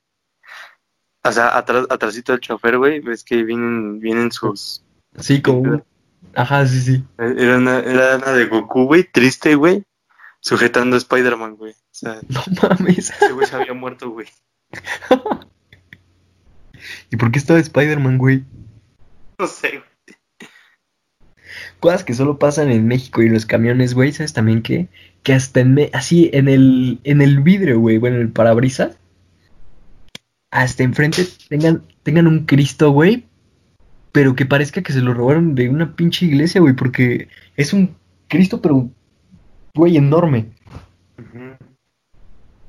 O sea, atrás, atrásito del chofer, güey, ves que vienen, vienen sus...
Sí, como un- Ajá, sí, sí.
Era una, era una de Goku, güey, triste, güey, sujetando a Spider-Man, güey. O sea,
No mames.
ese güey se había muerto, güey.
¿Y por qué estaba Spider-Man, güey?
No sé, güey.
Cosas que solo pasan en México y los camiones, güey. ¿Sabes también que? Que hasta en... me- Así, en el, en el vidrio, güey. Bueno, en el parabrisas. Hasta enfrente tengan, tengan un Cristo, güey. Pero que parezca que se lo robaron de una pinche iglesia, güey. Porque es un Cristo, pero... Güey, enorme.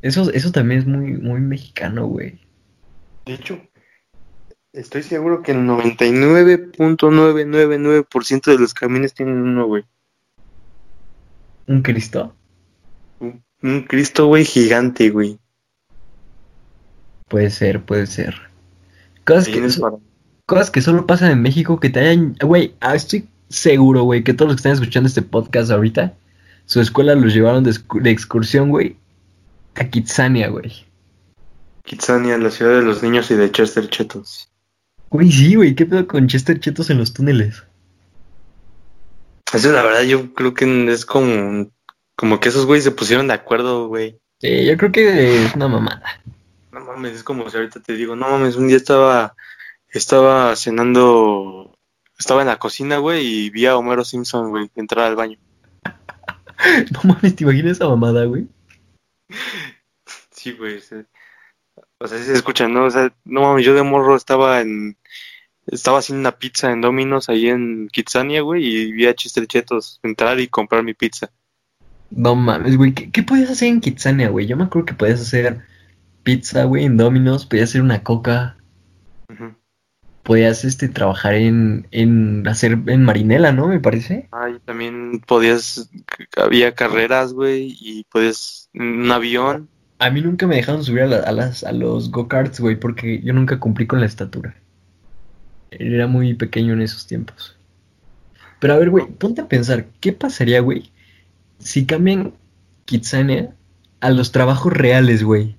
Eso, eso también es muy, muy mexicano, güey.
De hecho, estoy seguro que el 99.999% de los camiones tienen uno, güey.
¿Un Cristo?
Un, un Cristo, güey, gigante, güey.
Puede ser, puede ser. Cosas que, cosas que solo pasan en México que te hayan... Güey, ah, estoy seguro, güey, que todos los que están escuchando este podcast ahorita, su escuela los llevaron de, excu- de excursión, güey, a Kitsania, güey.
Kitsania, la ciudad de los niños y de Chester Chetos.
Güey, sí, güey, ¿qué pedo con Chester Chetos en los túneles?
Eso la verdad yo creo que es como, como que esos güeyes se pusieron de acuerdo, güey.
Sí, yo creo que es una mamada.
No mames, es como si ahorita te digo, no mames, un día estaba, estaba cenando, estaba en la cocina, güey, y vi a Homero Simpson, güey, entrar al baño.
No mames, ¿te imaginas esa mamada, güey?
Sí, güey. sí. O sea, sí se escucha, ¿no? O sea, no mames, yo de morro estaba en. Estaba haciendo una pizza en Domino's ahí en Kitsania, güey, y vi a Chester Chetos entrar y comprar mi pizza.
No mames, güey, ¿qué, qué podías hacer en Kitsania, güey? Yo me acuerdo que podías hacer pizza, güey, en Domino's, podías hacer una coca. Podías este trabajar en, en hacer en marinela, ¿no? Me parece.
Ah, y también podías, había carreras, güey, y podías, un avión.
A mí nunca me dejaron subir a, a, las, a los go-karts, güey, porque yo nunca cumplí con la estatura. Era muy pequeño en esos tiempos. Pero a ver, güey, ponte a pensar, ¿qué pasaría, güey, si cambian Kitsania a los trabajos reales, güey?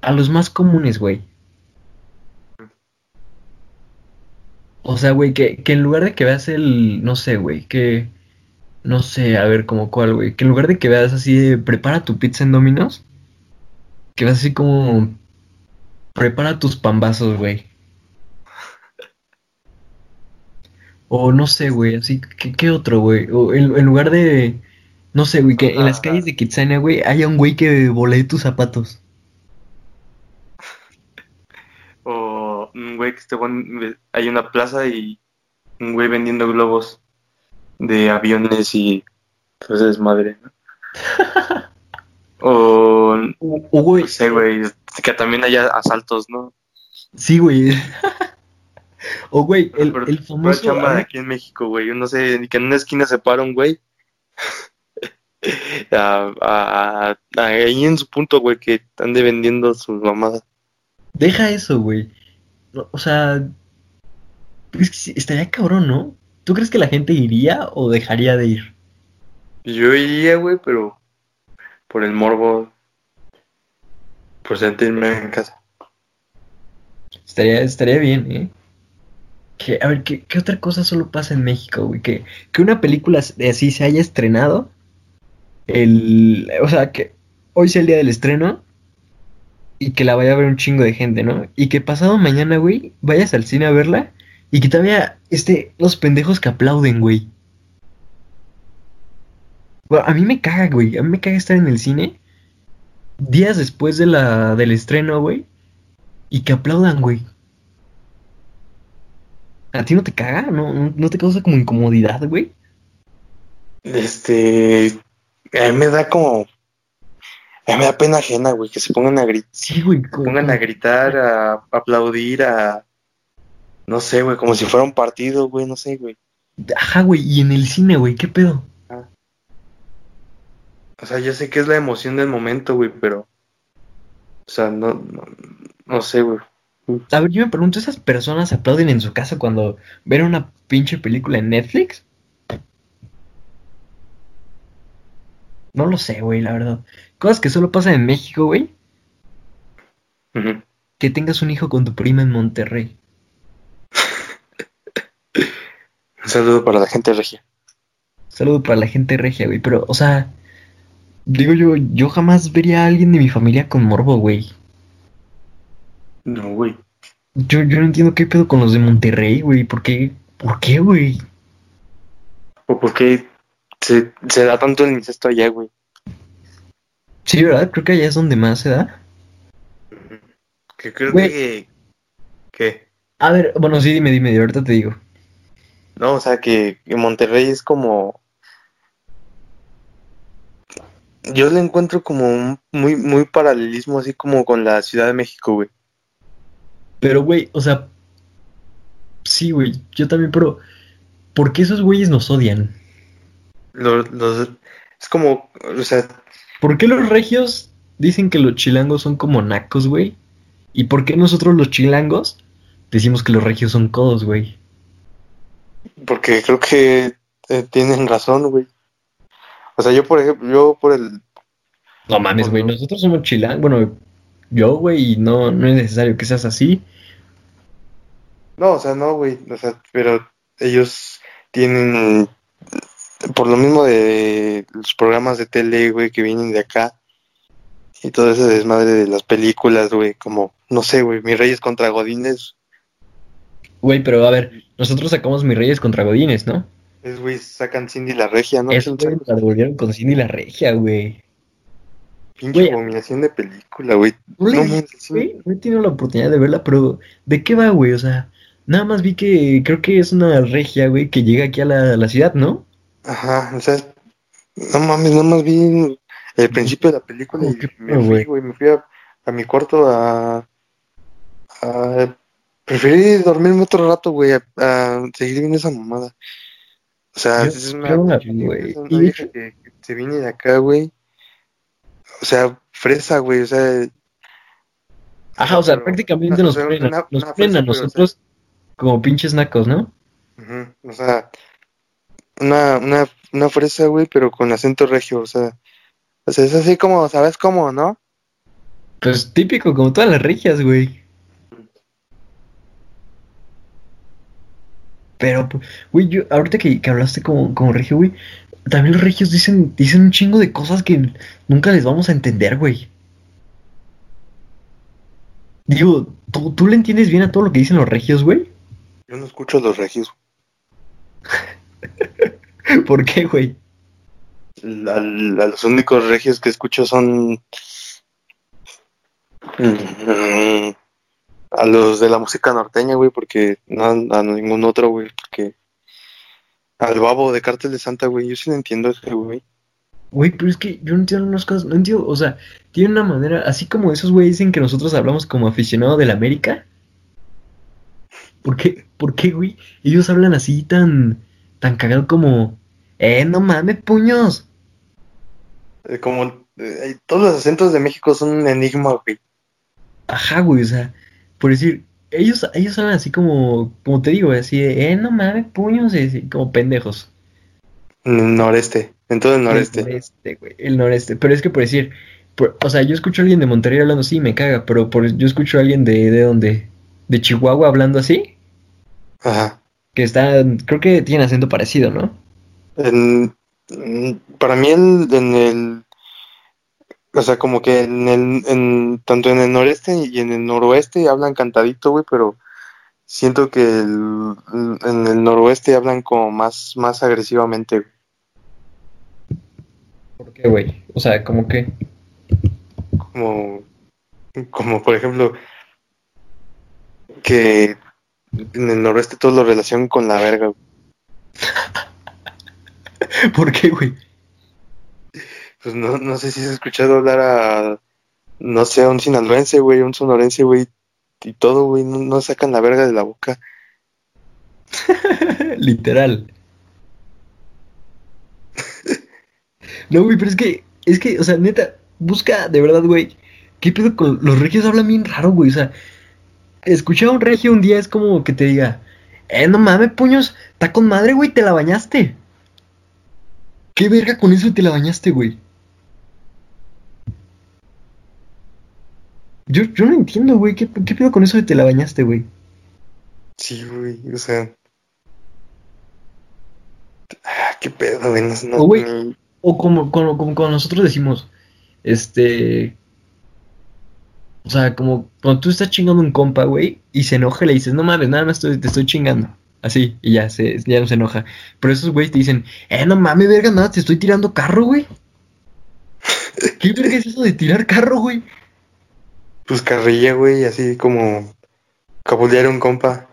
A los más comunes, güey. O sea, güey, que, que en lugar de que veas el, no sé, güey, que, no sé, a ver, como cuál, güey, que en lugar de que veas así de, prepara tu pizza en Domino's, que veas así como, prepara tus pambazos, güey. O no sé, güey, así, ¿qué, qué otro, güey? O en, en, lugar de, no sé, güey, que en las calles de Kitsania, güey, haya un güey que volee tus zapatos.
O un güey que esté, hay una plaza y un güey vendiendo globos de aviones y pues es madre, ¿no? o,
o, güey.
No sé, güey, que también haya asaltos, ¿no?
Sí, güey. O, güey, el, el famoso.
chamba aquí en México, güey. Yo no sé, que en una esquina se para un güey. a, a, a, ahí en su punto, güey, que ande vendiendo sus mamadas.
Deja eso, güey. O sea, es que estaría cabrón, ¿no? ¿Tú crees que la gente iría o dejaría de ir?
Yo iría, güey, pero por el morbo, por sentirme en casa.
Estaría, estaría bien, ¿eh? Que, a ver, ¿qué, ¿qué, otra cosa solo pasa en México, güey? Que, que una película así se haya estrenado. El, o sea, que hoy sea el día del estreno y que la vaya a ver un chingo de gente, ¿no? Y que pasado mañana, güey, vayas al cine a verla y que todavía este, los pendejos que aplauden, güey. Bueno, a mí me caga, güey. A mí me caga estar en el cine días después de la, del estreno, güey. Y que aplaudan, güey. ¿A ti no te caga? ¿No, no te causa como incomodidad, güey?
Este. A mí me da como. A mí me da pena ajena, güey, que se pongan a gritar.
Sí, güey.
Pongan a gritar, a, a aplaudir, a. No sé, güey, como si fuera un partido, güey, no sé, güey.
Ajá, güey, y en el cine, güey, ¿qué pedo?
Ah. O sea, yo sé que es la emoción del momento, güey, pero. O sea, no, no, no sé, güey.
A ver, yo me pregunto, ¿esas personas aplauden en su casa cuando ven una pinche película en Netflix? No lo sé, güey, la verdad. Cosas que solo pasan en México, güey.
Uh -huh.
Que tengas un hijo con tu prima en Monterrey.
un saludo para la gente regia.
Un saludo para la gente regia, güey. Pero, o sea, digo yo, yo jamás vería a alguien de mi familia con morbo, güey.
No, güey.
Yo, yo no entiendo qué pedo con los de Monterrey, güey. ¿Por qué? ¿Por qué, güey?
¿O por qué se, se da tanto el incesto allá, güey?
Sí, ¿verdad? Creo que allá es donde más se da.
Que creo
Güey.
que... ¿Qué?
A ver, bueno, sí, dime, dime, ahorita te digo.
No, o sea, que, que Monterrey es como... Yo le encuentro como un muy, muy paralelismo así como con la Ciudad de México, güey.
Pero, güey, o sea... Sí, güey, yo también, pero... ¿Por qué esos güeyes nos odian?
Los, los, es como, o sea,
¿Por qué los regios dicen que los chilangos son como nacos, güey? ¿Y por qué nosotros los chilangos decimos que los regios son codos, güey?
porque creo que eh, tienen razón, güey. O sea, yo por ejemplo, yo por el...
No mames, güey, nosotros somos chilangos. Bueno, yo, güey, y no, no es necesario que seas así.
No, o sea, no, güey, o sea, pero ellos tienen, por lo mismo de los programas de tele, güey, que vienen de acá, y todo ese desmadre de las películas, güey, como, no sé, güey, Mis Reyes contra Godines,
Güey, pero a ver, nosotros sacamos Mis Reyes contra Godines, ¿no?
es, güey, sacan Cindy la Regia, ¿no?
Eso, güey, la devolvieron con Cindy la Regia, güey.
Pinche abominación de película.
No güey, no he tenido la oportunidad de verla, pero ¿de qué va, güey? O sea, nada más vi que creo que es una regia, güey, que llega aquí a la, a la ciudad, ¿no?
Ajá, o sea, no mames, nada más vi el principio de la película y me fui, güey, me fui a, mi cuarto a, a preferí dormirme otro rato, güey, a, seguir viendo esa mamada. O sea, es una, una, vieja que, se viene de acá, güey. O sea, fresa, güey, o sea.
Ajá, o sea, prácticamente nos, frena, nos frena a nosotros como pinches nacos, ¿no?
o sea, una, una, una fresa, güey, pero con acento regio, o sea. O sea, es así como, ¿sabes cómo, no?
Pues típico, como todas las regias, güey. Pero, güey, yo, ahorita que, hablaste como, como regio, güey, también los regios dicen, dicen un chingo de cosas que nunca les vamos a entender, güey. Digo, ¿tú, ¿tú le entiendes bien a todo lo que dicen los regios, güey?
Yo no escucho a los regios.
¿Por qué, güey?
los únicos regios que escucho son mm, a los de la música norteña, güey, porque no a ningún otro, güey, porque al babo de Cártel de Santa, güey, yo sí lo entiendo ese, güey.
Güey, pero es que yo no entiendo unas cosas, no entiendo, o sea, tiene una manera, así como esos güeyes dicen que nosotros hablamos como aficionados de la América. ¿Por qué, ¿Por qué, güey? Ellos hablan así tan, tan cagado como, eh, no mames, puños.
Eh, como, eh, todos los acentos de México son un enigma, güey.
Ajá, güey, o sea, por decir, ellos, ellos son así como, como te digo, así de, eh, no mames, puños, así, como pendejos.
Noreste, en todo el noreste.
El noreste, güey, el noreste. Pero es que por decir, o sea, yo escucho a alguien de Monterrey hablando así, me caga, pero por, yo escucho a alguien de, de donde, de Chihuahua hablando así.
Ajá.
Que está, creo que tiene acento parecido, ¿no?
En, para mí en el o sea, como que en el, en, tanto en el noreste y en el noroeste hablan cantadito, güey, pero siento que el, en el noroeste hablan como más, más agresivamente.
¿Por qué, güey? O sea, como que...
Como, como por ejemplo, que en el noroeste todo lo relacionan con la verga.
¿Por qué, güey?
pues no, no sé si has escuchado hablar a, no sé, a un sinaloense, güey, un sonorense, güey, y todo, güey, no, sacan la verga de la boca.
Literal. no, güey, pero es que, es que, o sea, neta, busca de verdad, güey, ¿qué pedo con los regios? Hablan bien raro, güey, o sea, escuchar a un regio un día es como que te diga, eh, no mames, puños, está con madre, güey, te la bañaste. ¿Qué verga con eso te la bañaste, güey? Yo, yo no entiendo, güey. ¿Qué, ¿Qué pedo con eso de te la bañaste, güey?
Sí, güey. O sea. Ah, qué pedo, güey. No,
o, güey, o como, como, como cuando nosotros decimos, este. O sea, como cuando tú estás chingando un compa, güey, y se enoja y le dices, no mames, nada más te estoy chingando. Así, y ya, se, ya no se enoja. Pero esos güeyes te dicen, eh, no mames, verga, nada, te estoy tirando carro, güey. ¿Qué verga es eso de tirar carro, güey?
pues carrilla, güey, así como cabulear un compa.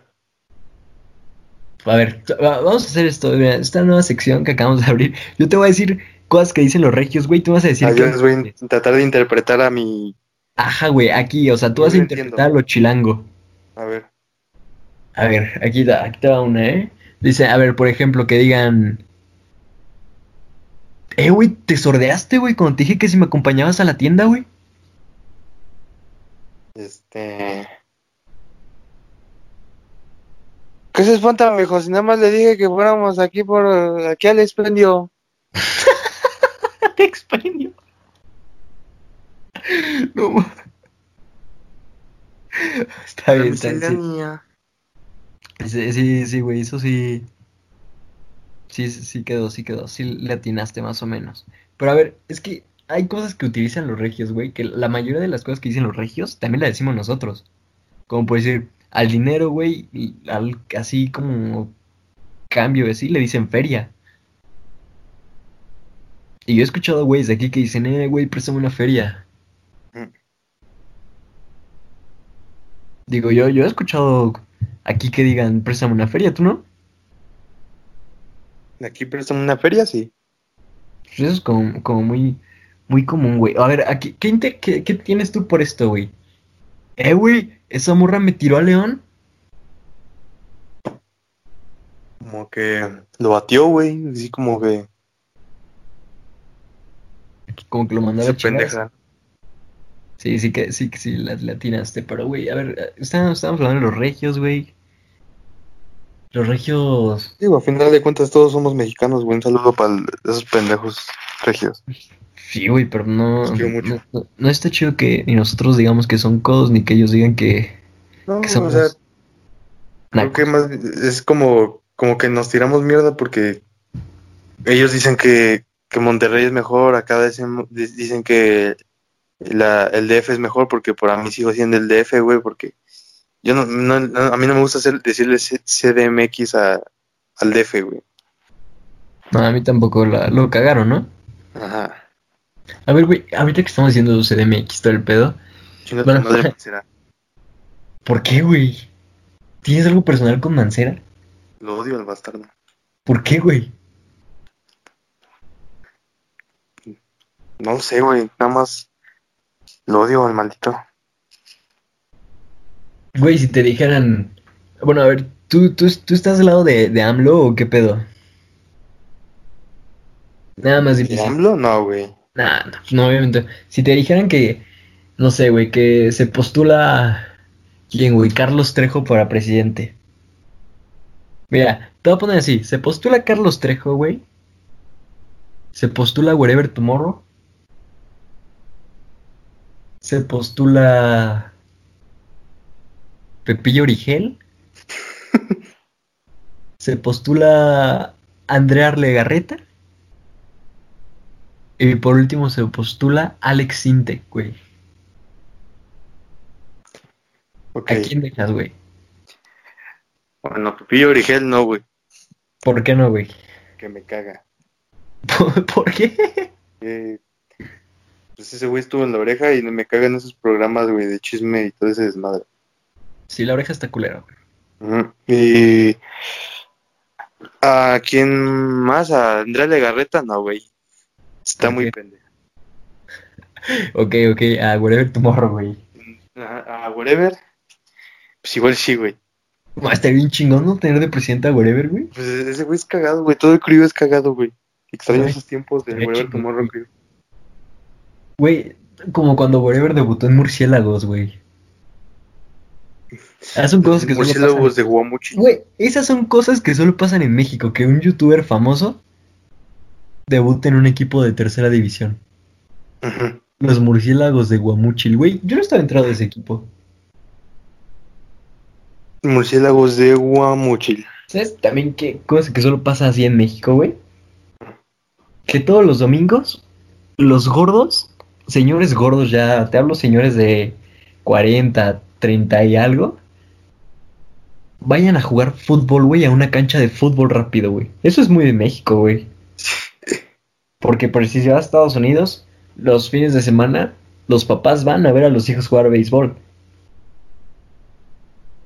A ver, vamos a hacer esto, esta nueva sección que acabamos de abrir. Yo te voy a decir cosas que dicen los regios, güey, tú vas a decir...
Ah, yo les voy a tratar de interpretar a mi...
Ajá, güey, aquí, o sea, tú vas a interpretar lo chilango.
A ver.
A ver, aquí, aquí te va una, ¿eh? Dice, a ver, por ejemplo, que digan... Eh, güey, ¿te sordeaste, güey, cuando te dije que si me acompañabas a la tienda, güey?
Este. ¿Qué se espanta, mijo? Si nada más le dije que fuéramos aquí por aquí al expendio.
expendio. No. Está bien, está bien. Sí, sí, sí, güey, eso sí. Sí, sí quedó, sí quedó. Sí le atinaste más o menos. Pero a ver, es que hay cosas que utilizan los regios, güey, que la mayoría de las cosas que dicen los regios también la decimos nosotros. Como por decir, al dinero, güey, al, así como cambio, así le dicen feria. Y yo he escuchado güeyes de aquí que dicen, eh, güey, préstame una feria. Digo, yo, yo he escuchado aquí que digan, préstame una feria, ¿tú no?
Aquí préstame una feria, sí.
Eso es como, como muy muy común, güey. A ver, aquí, ¿qué, qué, qué tienes tú por esto, güey? Eh, güey, esa morra me tiró a León.
Como que lo batió, güey. Así como que.
Como que lo mandaba
a pendeja.
Sí, sí que sí, que sí, la, atinaste. Pero, güey, a ver, estamos, hablando de los regios, güey. Los regios.
Digo, a final de cuentas todos somos mexicanos, güey. Un saludo para esos pendejos regios.
Sí, güey, pero no, no, está chido que ni nosotros digamos que son codos, ni que ellos digan que,
no, que somos... O sea, creo que más es como, como que nos tiramos mierda porque ellos dicen que, que Monterrey es mejor, acá dicen, dicen que la, el DF es mejor porque por a mí sigo siendo el DF, güey, porque yo no, no, a mí no me gusta hacer, decirle CDMX a, al DF, güey.
No, a mí tampoco la, lo cagaron, ¿no? Ajá. A ver, güey, ahorita que estamos haciendo CDMX todo el pedo. ¿Por qué, güey? ¿Tienes algo personal con Mancera?
Lo odio al bastardo.
¿Por qué, güey?
No lo sé, güey. Nada más lo odio al maldito.
Güey, si te dijeran. Bueno, a ver, ¿tú, tú, tú estás del lado de, de AMLO o qué pedo? Nada más
¿De AMLO? No, güey.
Nah, no, obviamente. Si te dijeran que, no sé, güey, que se postula, ¿quién, güey? Carlos Trejo para presidente. Mira, te voy a poner así, se postula Carlos Trejo, güey. Se postula Wherever Tomorrow. Se postula Pepillo Origel. se postula Andrea Arlegarreta. Y por último se postula Alex Sinte, güey. ¿A quién dejas, güey?
Bueno, Pepillo Origel no, güey.
¿Por qué no, güey?
Que me caga.
¿Por, qué?
Pues ese güey estuvo en la oreja y me cagan esos programas, güey, de chisme y todo ese desmadre.
Sí, la oreja está culera,
güey. Y. ¿A quién más? ¿A Andrea Legarreta? No, güey. Está muy pendeja.
ok, ok, a Wherever Tomorrow, güey.
A, Wherever, pues igual sí, güey.
Está bien chingón no tener de presidente a Wherever, güey.
Pues ese güey es cagado, güey. Todo el crío es cagado, güey. Extraño esos tiempos de Wherever Tomorrow, güey.
Güey, como cuando Wherever debutó en Murciélagos, güey. Esas son cosas que
solo pasan. de Guamuchi.
Güey, esas son cosas que solo pasan en México. Que un youtuber famoso debuta en un equipo de tercera división. Los murciélagos de Guamuchil, güey. Yo no estaba entrado a ese equipo.
Murciélagos de Guamuchil.
¿Sabes también qué cosa que solo pasa así en México, güey? Que todos los domingos, los gordos, señores gordos ya, te hablo señores de 40, 30 y algo, vayan a jugar fútbol, güey, a una cancha de fútbol rápido, güey. Eso es muy de México, güey. Porque por si se va a Estados Unidos, los fines de semana, los papás van a ver a los hijos jugar béisbol.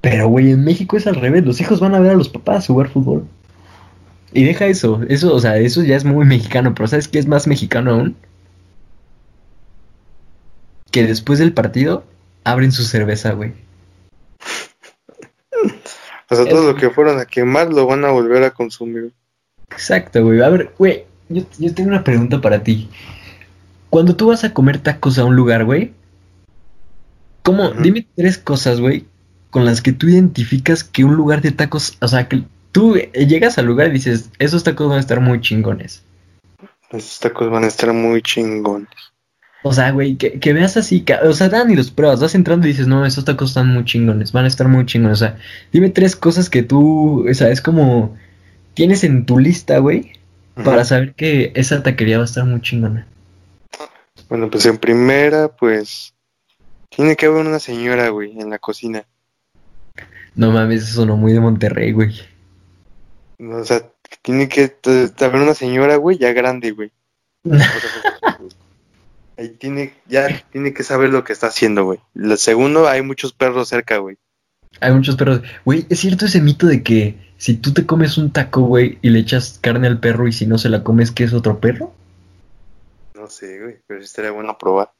Pero, güey, en México es al revés. Los hijos van a ver a los papás jugar fútbol. Y deja eso. Eso, o sea, eso ya es muy mexicano. Pero ¿sabes qué es más mexicano aún? Que después del partido abren su cerveza, güey.
O sea, todo lo que fueron a quemar lo van a volver a consumir.
Exacto, güey. A ver, güey, yo, yo tengo una pregunta para ti. Cuando tú vas a comer tacos a un lugar, güey, ¿cómo? Dime tres cosas, güey, con las que tú identificas que un lugar de tacos, o sea, que tú llegas al lugar y dices, esos tacos van a estar muy chingones.
Esos tacos van a estar muy chingones.
O sea, güey, que, veas así, o sea, dan y los pruebas, vas entrando y dices, no, esos tacos están muy chingones, van a estar muy chingones. O sea, dime tres cosas que tú, o sea, es como, tienes en tu lista, güey, para saber que esa taquería va a estar muy chingona.
Bueno, pues en primera, pues tiene que haber una señora, güey, en la cocina.
No mames, eso sonó muy de Monterrey, güey.
o sea, tiene que haber una señora, güey, ya grande, güey. Ahí tiene, ya tiene que saber lo que está haciendo, güey. Lo segundo, hay muchos perros cerca, güey.
Hay muchos perros. Güey, ¿es cierto ese mito de que si tú te comes un taco, güey, y le echas carne al perro y si no se la comes, que es otro perro?
No, sé, güey, pero sí estaría bueno probar.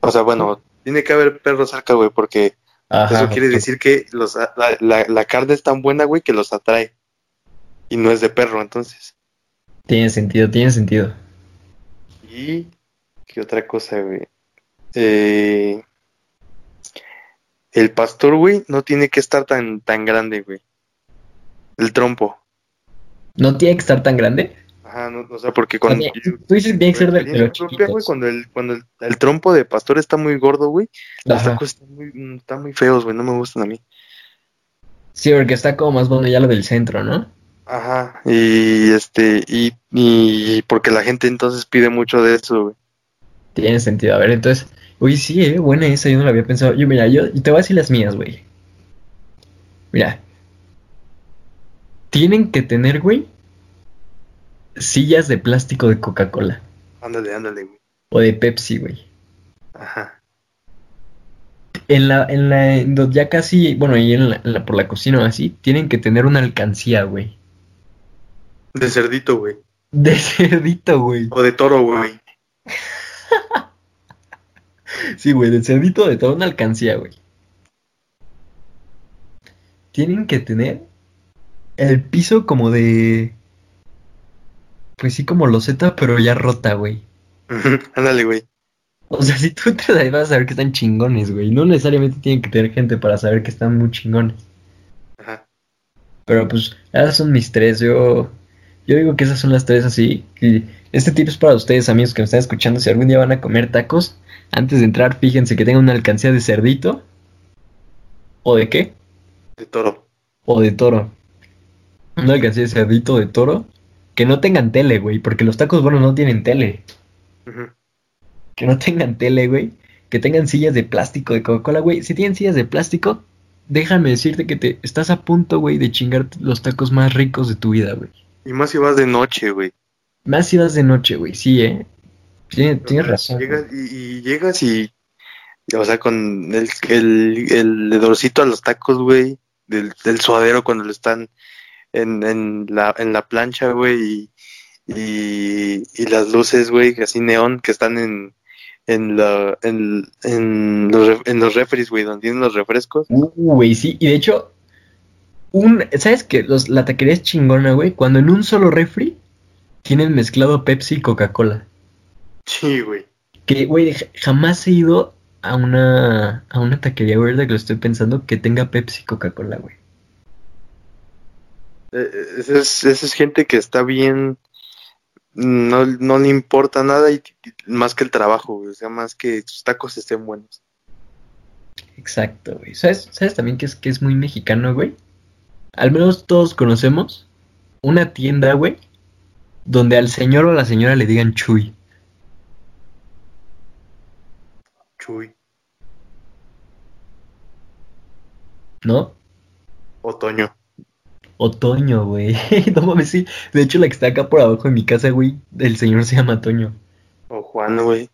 O sea, bueno, tiene que haber perros cerca, güey, porque eso quiere decir que los, la, la, carne es tan buena, güey, que los atrae. Y no es de perro, entonces.
Tiene sentido, tiene sentido.
Y, ¿qué otra cosa, güey? Eh, el pastor, güey, no tiene que estar tan, tan grande, güey. El trompo.
¿No tiene que estar tan grande?
Ajá, no, o sea, porque cuando...
Tú dices bien que ser de, los
cuando el, cuando el, trompo de pastor está muy gordo, güey, los tacos están muy, mm, están muy feos, güey, no me gustan a mí.
Sí, porque está como más bueno ya lo del centro, ¿no?
Ajá, y este, y, y porque la gente entonces pide mucho de eso, güey.
Tiene sentido, a ver, entonces, uy, sí, eh, buena esa, yo no la había pensado. Yo, mira, yo, te voy a decir las mías, güey. Mira, tienen que tener, güey, sillas de plástico de Coca-Cola.
Ándale, ándale, güey.
O de Pepsi, güey. Ajá. En la, en la, ya casi, bueno, ahí en la, por la cocina o así, tienen que tener una alcancía, güey.
De cerdito, güey.
De cerdito, güey.
O de toro, güey.
Sí, güey, de cerdito de toro, una alcancía, güey. Tienen que tener el piso como de pues sí, como loseta, pero ya rota, güey.
Ándale, güey.
O sea, si tú te ahí vas a saber que están chingones, güey. No necesariamente tienen que tener gente para saber que están muy chingones. Ajá. Pero pues, esas son mis tres. Yo, yo digo que esas son las tres así. Y este tip es para ustedes, amigos que me están escuchando. Si algún día van a comer tacos, antes de entrar, fíjense que tengan una alcancía de cerdito. ¿O de qué?
De toro.
O de toro. Una alcancía de cerdito de toro que no tengan tele, güey, porque los tacos buenos no tienen tele. Que no tengan tele, güey. Que tengan sillas de plástico de Coca-Cola, güey. Si tienen sillas de plástico, déjame decirte que te estás a punto, güey, de chingar los tacos más ricos de tu vida, güey.
Y más si vas de noche, güey.
Más si vas de noche, güey, sí, eh. Tienes, razón.
Llegas y, llegas y, o sea, con el, el, el hedorcito a los tacos, güey, del, del suadero cuando lo están en, en, la, en la plancha, güey, y, y, las luces, güey, así neón que están en, en, la, en, en, los, en los refres, güey, donde tienen los refrescos.
Uh, güey, sí, y de hecho, un, ¿sabes qué? Los, la taquería es chingona, güey, cuando en un solo refri tienen mezclado Pepsi y Coca-Cola.
Sí, güey.
Que, güey, jamás he ido a una, a una taquería, güey, que lo estoy pensando, que tenga Pepsi y Coca-Cola, güey.
Eh, esa es, gente que está bien, no, no le importa nada y, más que el trabajo, o sea, más que sus tacos estén buenos.
Exacto, güey. ¿Sabes, ¿Sabes también que es, que es muy mexicano, güey? Al menos todos conocemos una tienda, güey, donde al señor o a la señora le digan Chuy.
Chuy.
¿No?
Otoño.
Otoño, güey. no mames, sí. De hecho, la que está acá por abajo de mi casa, güey, el señor se llama Toño.
O Juan, güey.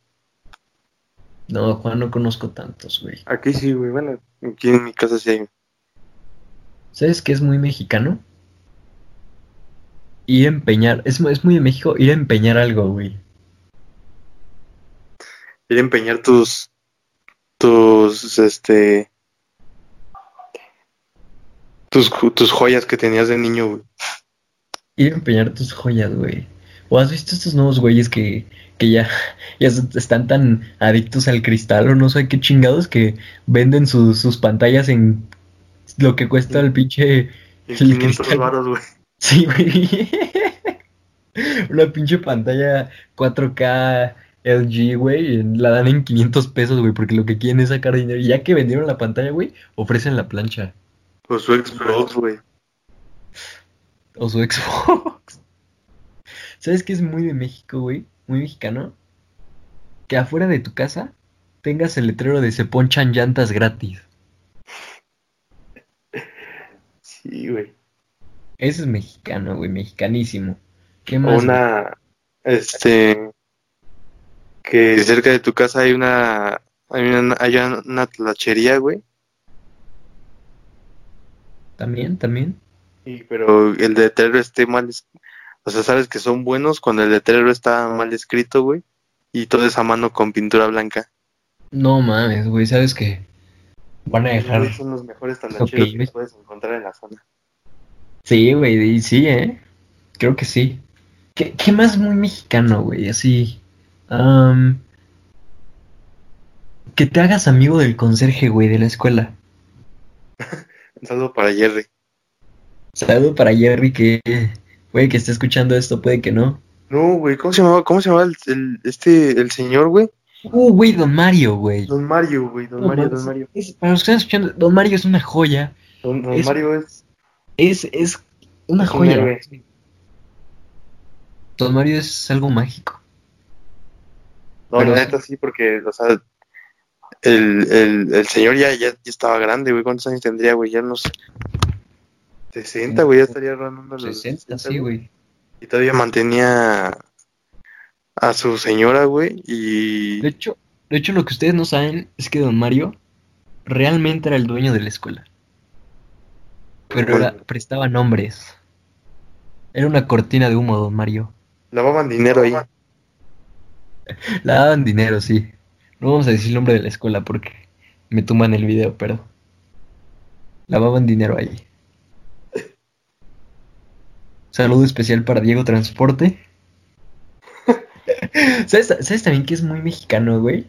No, Juan no conozco tantos, güey.
Aquí sí, güey. Bueno, aquí en mi casa sí hay.
¿Sabes qué es muy mexicano? Ir a empeñar. Es, es muy de México ir a empeñar algo, güey.
Ir a empeñar tus. Tus. Este tus, joyas que tenías de niño, güey.
Ir a empeñar tus joyas, güey. ¿O has visto estos nuevos güeyes que, que ya, ya están tan adictos al cristal o no sé qué chingados que venden sus pantallas en lo que cuesta el pinche...
El cristal. güey.
Sí, güey. Una pinche pantalla 4K LG, güey, la dan en 500 pesos, güey, porque lo que quieren es sacar dinero. Y ya que vendieron la pantalla, güey, ofrecen la plancha.
O su Xbox, güey.
O su Xbox. ¿Sabes qué es muy de México, güey? Muy mexicano. Que afuera de tu casa tengas el letrero de se ponchan llantas gratis.
Sí, güey.
Ese es mexicano, güey, mexicanísimo. ¿Qué más?
Una, este, que cerca de tu casa hay una, hay una, hay una tlachería, güey,
también, también.
Sí, pero el letrero esté mal, o sea, sabes que son buenos cuando el letrero está mal escrito, güey, y toda esa mano con pintura blanca.
No mames, güey, ¿sabes qué? Van a dejar...
Son los mejores talacheros que puedes encontrar en la zona.
Sí, güey, sí, ¿eh? Creo que sí. ¿Qué, qué más muy mexicano, güey? Así... que te hagas amigo del conserje, güey, de la escuela.
Un saludo para Jerry.
Saludo para Jerry que, güey, que está escuchando esto, puede que no.
No, güey, ¿cómo se llamaba, cómo se llamaba el, este, el señor, güey?
Uh, güey, Don Mario, güey.
Don Mario, güey, Don, Mario, Don Mario.
para los que están escuchando, Don Mario es una joya.
Don, Mario es...
Es, es una joya. Don Mario es algo mágico.
No, la neta sí, porque, o sea, el, el, el señor ya, ya, estaba grande, güey. ¿Cuántos años tendría, güey? Ya unos 60, güey, ya estaría rondando
los 60, sí, güey.
Y todavía mantenía a su señora, güey, y...
De hecho, de hecho, lo que ustedes no saben es que don Mario realmente era el dueño de la escuela. Pero prestaba nombres. Era una cortina de humo, don Mario.
Lavaban dinero ahí.
Lavaban dinero, sí. No vamos a decir el nombre de la escuela porque me tumban el video, pero lavaban dinero ahí. Saludo especial para Diego Transporte. ¿Sabes, también que es muy mexicano, güey?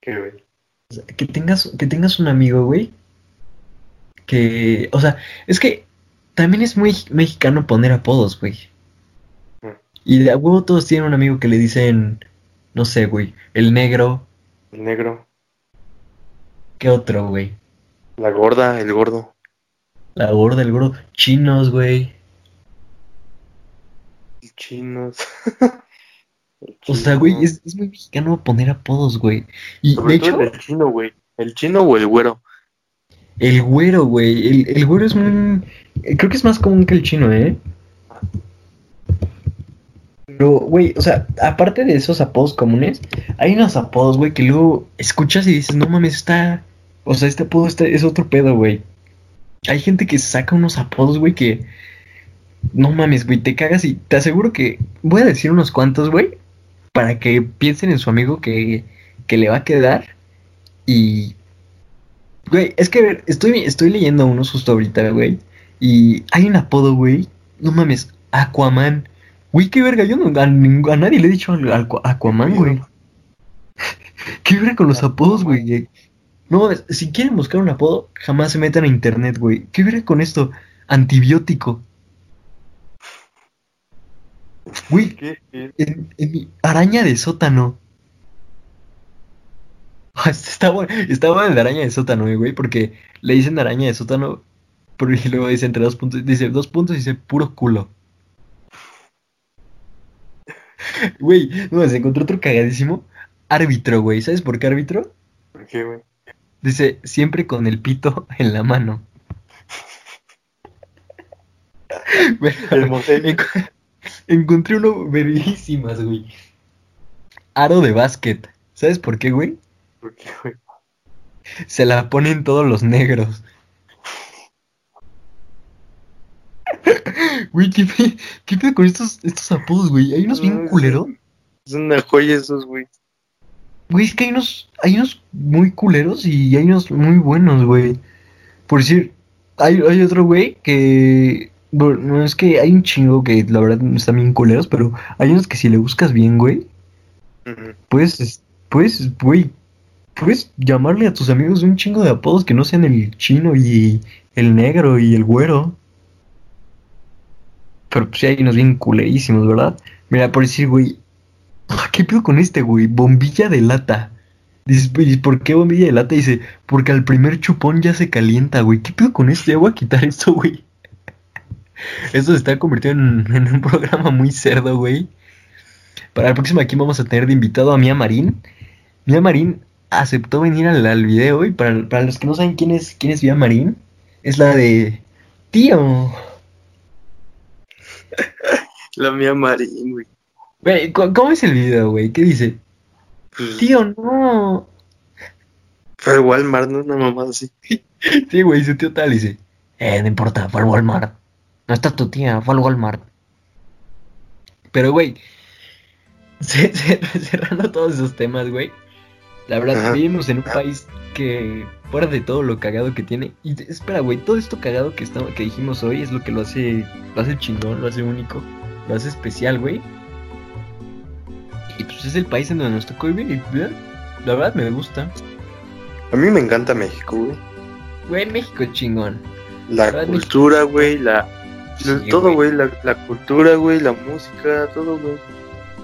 ¿Qué, güey?
que tengas, que tengas un amigo, güey. Que, o sea, es que también es muy mexicano poner apodos, güey. Y de a huevo todos tienen un amigo que le dicen no sé, güey. El negro.
El negro.
¿Qué otro, güey?
La gorda, el gordo.
La gorda, el gordo. Chinos, güey.
Chinos.
O sea, güey, es, muy mexicano poner apodos, güey. Y de hecho.
El chino, güey. ¿El chino o el güero?
El güero, güey. El, el güero es muy. Creo que es más común que el chino, ¿eh? Pero, güey, o sea, aparte de esos apodos comunes, hay unos apodos, güey, que luego escuchas y dices, no mames, está. O sea, este apodo está, es otro pedo, güey. Hay gente que saca unos apodos, güey, que. No mames, güey, te cagas y te aseguro que. Voy a decir unos cuantos, güey, para que piensen en su amigo que, que le va a quedar. Y. Güey, es que estoy, estoy leyendo unos justo ahorita, güey. Y hay un apodo, güey. No mames, Aquaman. Güey, qué verga, yo no, a, nadie le he dicho al, Aquaman, güey. qué verga con los apodos, güey. No, si quieren buscar un apodo, jamás se metan a internet, güey. ¿Qué verga con esto? Antibiótico. Güey, en, araña de sótano. Está bueno, está bueno de araña de sótano, güey, porque le dicen araña de sótano, pero luego dice entre dos puntos, dice dos puntos y dice puro culo. Güey, no, se encontró otro cagadísimo. Árbitro, güey. ¿Sabes por qué árbitro?
¿Por qué, güey?
Dice, siempre con el pito en la mano. encontré uno verguísimas, güey. Aro de básquet. ¿Sabes por qué, güey?
¿Por qué, güey?
Se la ponen todos los negros. Güey, ¿qué, pedo con estos, estos apodos, güey? Hay unos bien culeros.
Es una joya esos, güey.
Güey, es que hay unos, hay unos muy culeros y hay unos muy buenos, güey. Por decir, hay, hay otro güey que. Bueno, no es que hay un chingo que la verdad están bien culeros, pero hay unos que si le buscas bien, güey, puedes, puedes, güey, puedes llamarle a tus amigos un chingo de apodos que no sean el chino y el negro y el güero. Pero pues sí hay unos bien culerísimos, ¿verdad? Mira, por decir, güey. Ah, ¿Qué pedo con este, güey? Bombilla de lata. Dices, güey, ¿por qué bombilla de lata? Dice, porque al primer chupón ya se calienta, güey. ¿Qué pedo con este? Ya voy a quitar esto, güey. Esto se está convirtiendo en, un programa muy cerdo, güey. Para el próximo aquí vamos a tener de invitado a Mía Marín. Mía Marín aceptó venir al, video y para, los que no saben quién es, quién es Mía Marín, es la de... Tío,
la mía Marín, güey.
Güey, ¿cómo es el video, güey? ¿Qué dice? Pues, tío, no.
Fue al Walmart, ¿no? Una mamá así.
sí, güey, su tío tal dice. Eh, no importa, fue al Walmart. No está tu tía, fue al Walmart. Pero, güey, cerrando todos esos temas, güey. La verdad, vivimos en un país que, fuera de todo lo cagado que tiene, y espera, güey, todo esto cagado que, estamos, que dijimos hoy es lo que lo hace, lo hace chingón, lo hace único, lo hace especial, güey. Y pues es el país en donde nos tocó vivir, y la verdad me gusta.
A mí me encanta México, güey.
Güey, México es chingón.
La, cultura, güey, la... todo, güey, la, la cultura, güey, la música, todo, güey.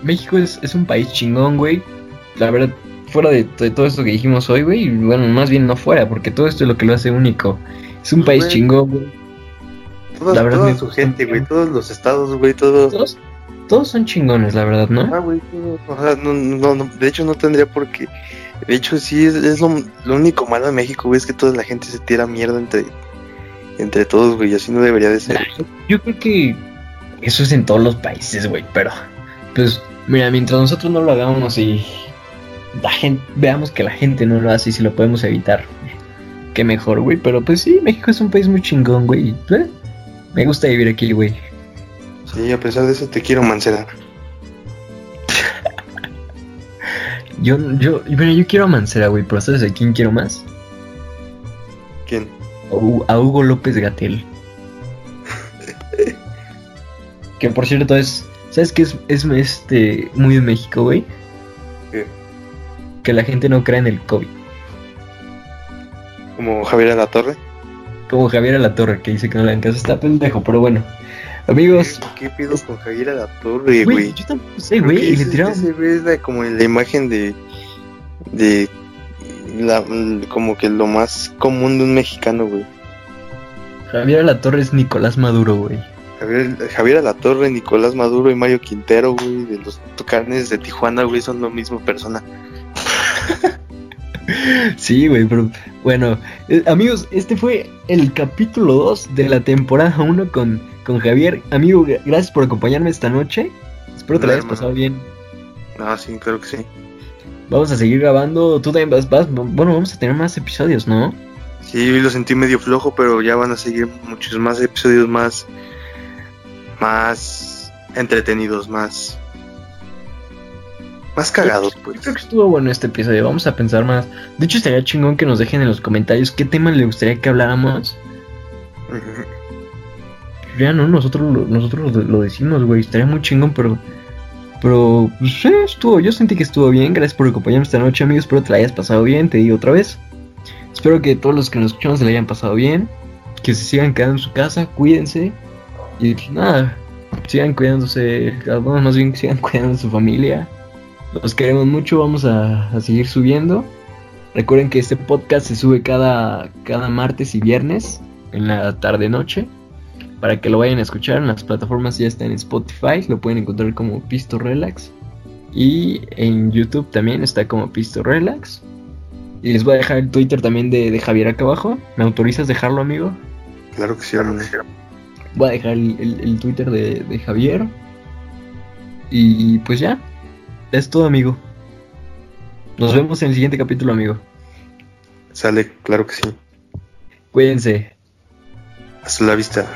México es, es un país chingón, güey. La verdad, fuera de, todo esto que dijimos hoy, güey, bueno, más bien no fuera, porque todo esto es lo que lo hace único. Es un país chingón, güey.
la verdad, toda su gente, güey, todos los estados, güey, todos...
todos... son chingones, la verdad, ¿no?
Ah, güey, o sea, no, no, no, de hecho no tendría por qué. De hecho, sí, es, lo, lo, único malo de México, güey, es que toda la gente se tira mierda entre, entre todos, güey, y así no debería de ser.
Yo creo que eso es en todos los países, güey, pero pues mira, mientras nosotros no lo hagamos y la gente, veamos que la gente no lo hace y si lo podemos evitar, qué mejor, güey. Pero pues sí, México es un país muy chingón, güey. ¿Eh? Me gusta vivir aquí, güey.
Sí, a pesar de eso te quiero, Mancera.
yo, yo, bueno, yo quiero a Mancera, güey, pero ¿sabes a quién quiero más?
¿Quién?
A Hugo López Gatel. que por cierto es ¿Sabes qué es, es este, muy de México, güey? Que la gente no cree en el COVID.
Como Javier La Torre.
Como Javier La Torre, que dice que no le dan caso. Está pendejo, pero bueno. Amigos.
¿Qué, pido con Javier La Torre, güey?
Yo tampoco sé, güey.
Le tiraron. Ese como la imagen de. de. La, como que lo más común de un mexicano, güey.
Javier La Torre es Nicolás Maduro, güey.
Javier, Javier Alatorre, Nicolás Maduro y Mario Quintero, güey, de los carnes de Tijuana, güey, son lo mismo persona.
Sí, güey, pero bueno, eh, amigos, este fue el capítulo 2 de la temporada 1 con, con Javier. Amigo, gracias por acompañarme esta noche. Espero que te hayas pasado bien.
No, sí, creo que sí.
Vamos a seguir grabando. Tú también vas, vas, bueno, vamos a tener más episodios, ¿no?
Sí, lo sentí medio flojo, pero ya van a seguir muchos más episodios más más entretenidos, más más cagados, pues.
creo que estuvo bueno este episodio. Vamos a pensar más. De hecho, estaría chingón que nos dejen en los comentarios qué tema le gustaría que habláramos. Ya no, nosotros, nosotros lo, decimos, güey. Estaría muy chingón, pero. Pero, pues sí, estuvo. Yo sentí que estuvo bien. Gracias por acompañarme esta noche, amigos. Espero te la hayas pasado bien. Te digo otra vez. Espero que todos los que nos escuchamos se la hayan pasado bien. Que se sigan quedando en su casa. Cuídense. Y pues nada, sigan cuidándose, bueno, más bien sigan cuidando de su familia. Los queremos mucho, vamos a, seguir subiendo. Recuerden que este podcast se sube cada, cada martes y viernes en la tarde noche. Para que lo vayan a escuchar en las plataformas ya está en Spotify, lo pueden encontrar como Pisto Relax. Y en YouTube también está como Pisto Relax. Y les voy a dejar el Twitter también de, Javier acá abajo. ¿Me autorizas dejarlo, amigo?
Claro que sí, amigo.
Voy a dejar el, Twitter de, Javier. Y pues ya. Es todo, amigo. Nos vemos en el siguiente capítulo, amigo.
Sale, claro que sí.
Cuídense.
Hasta la vista.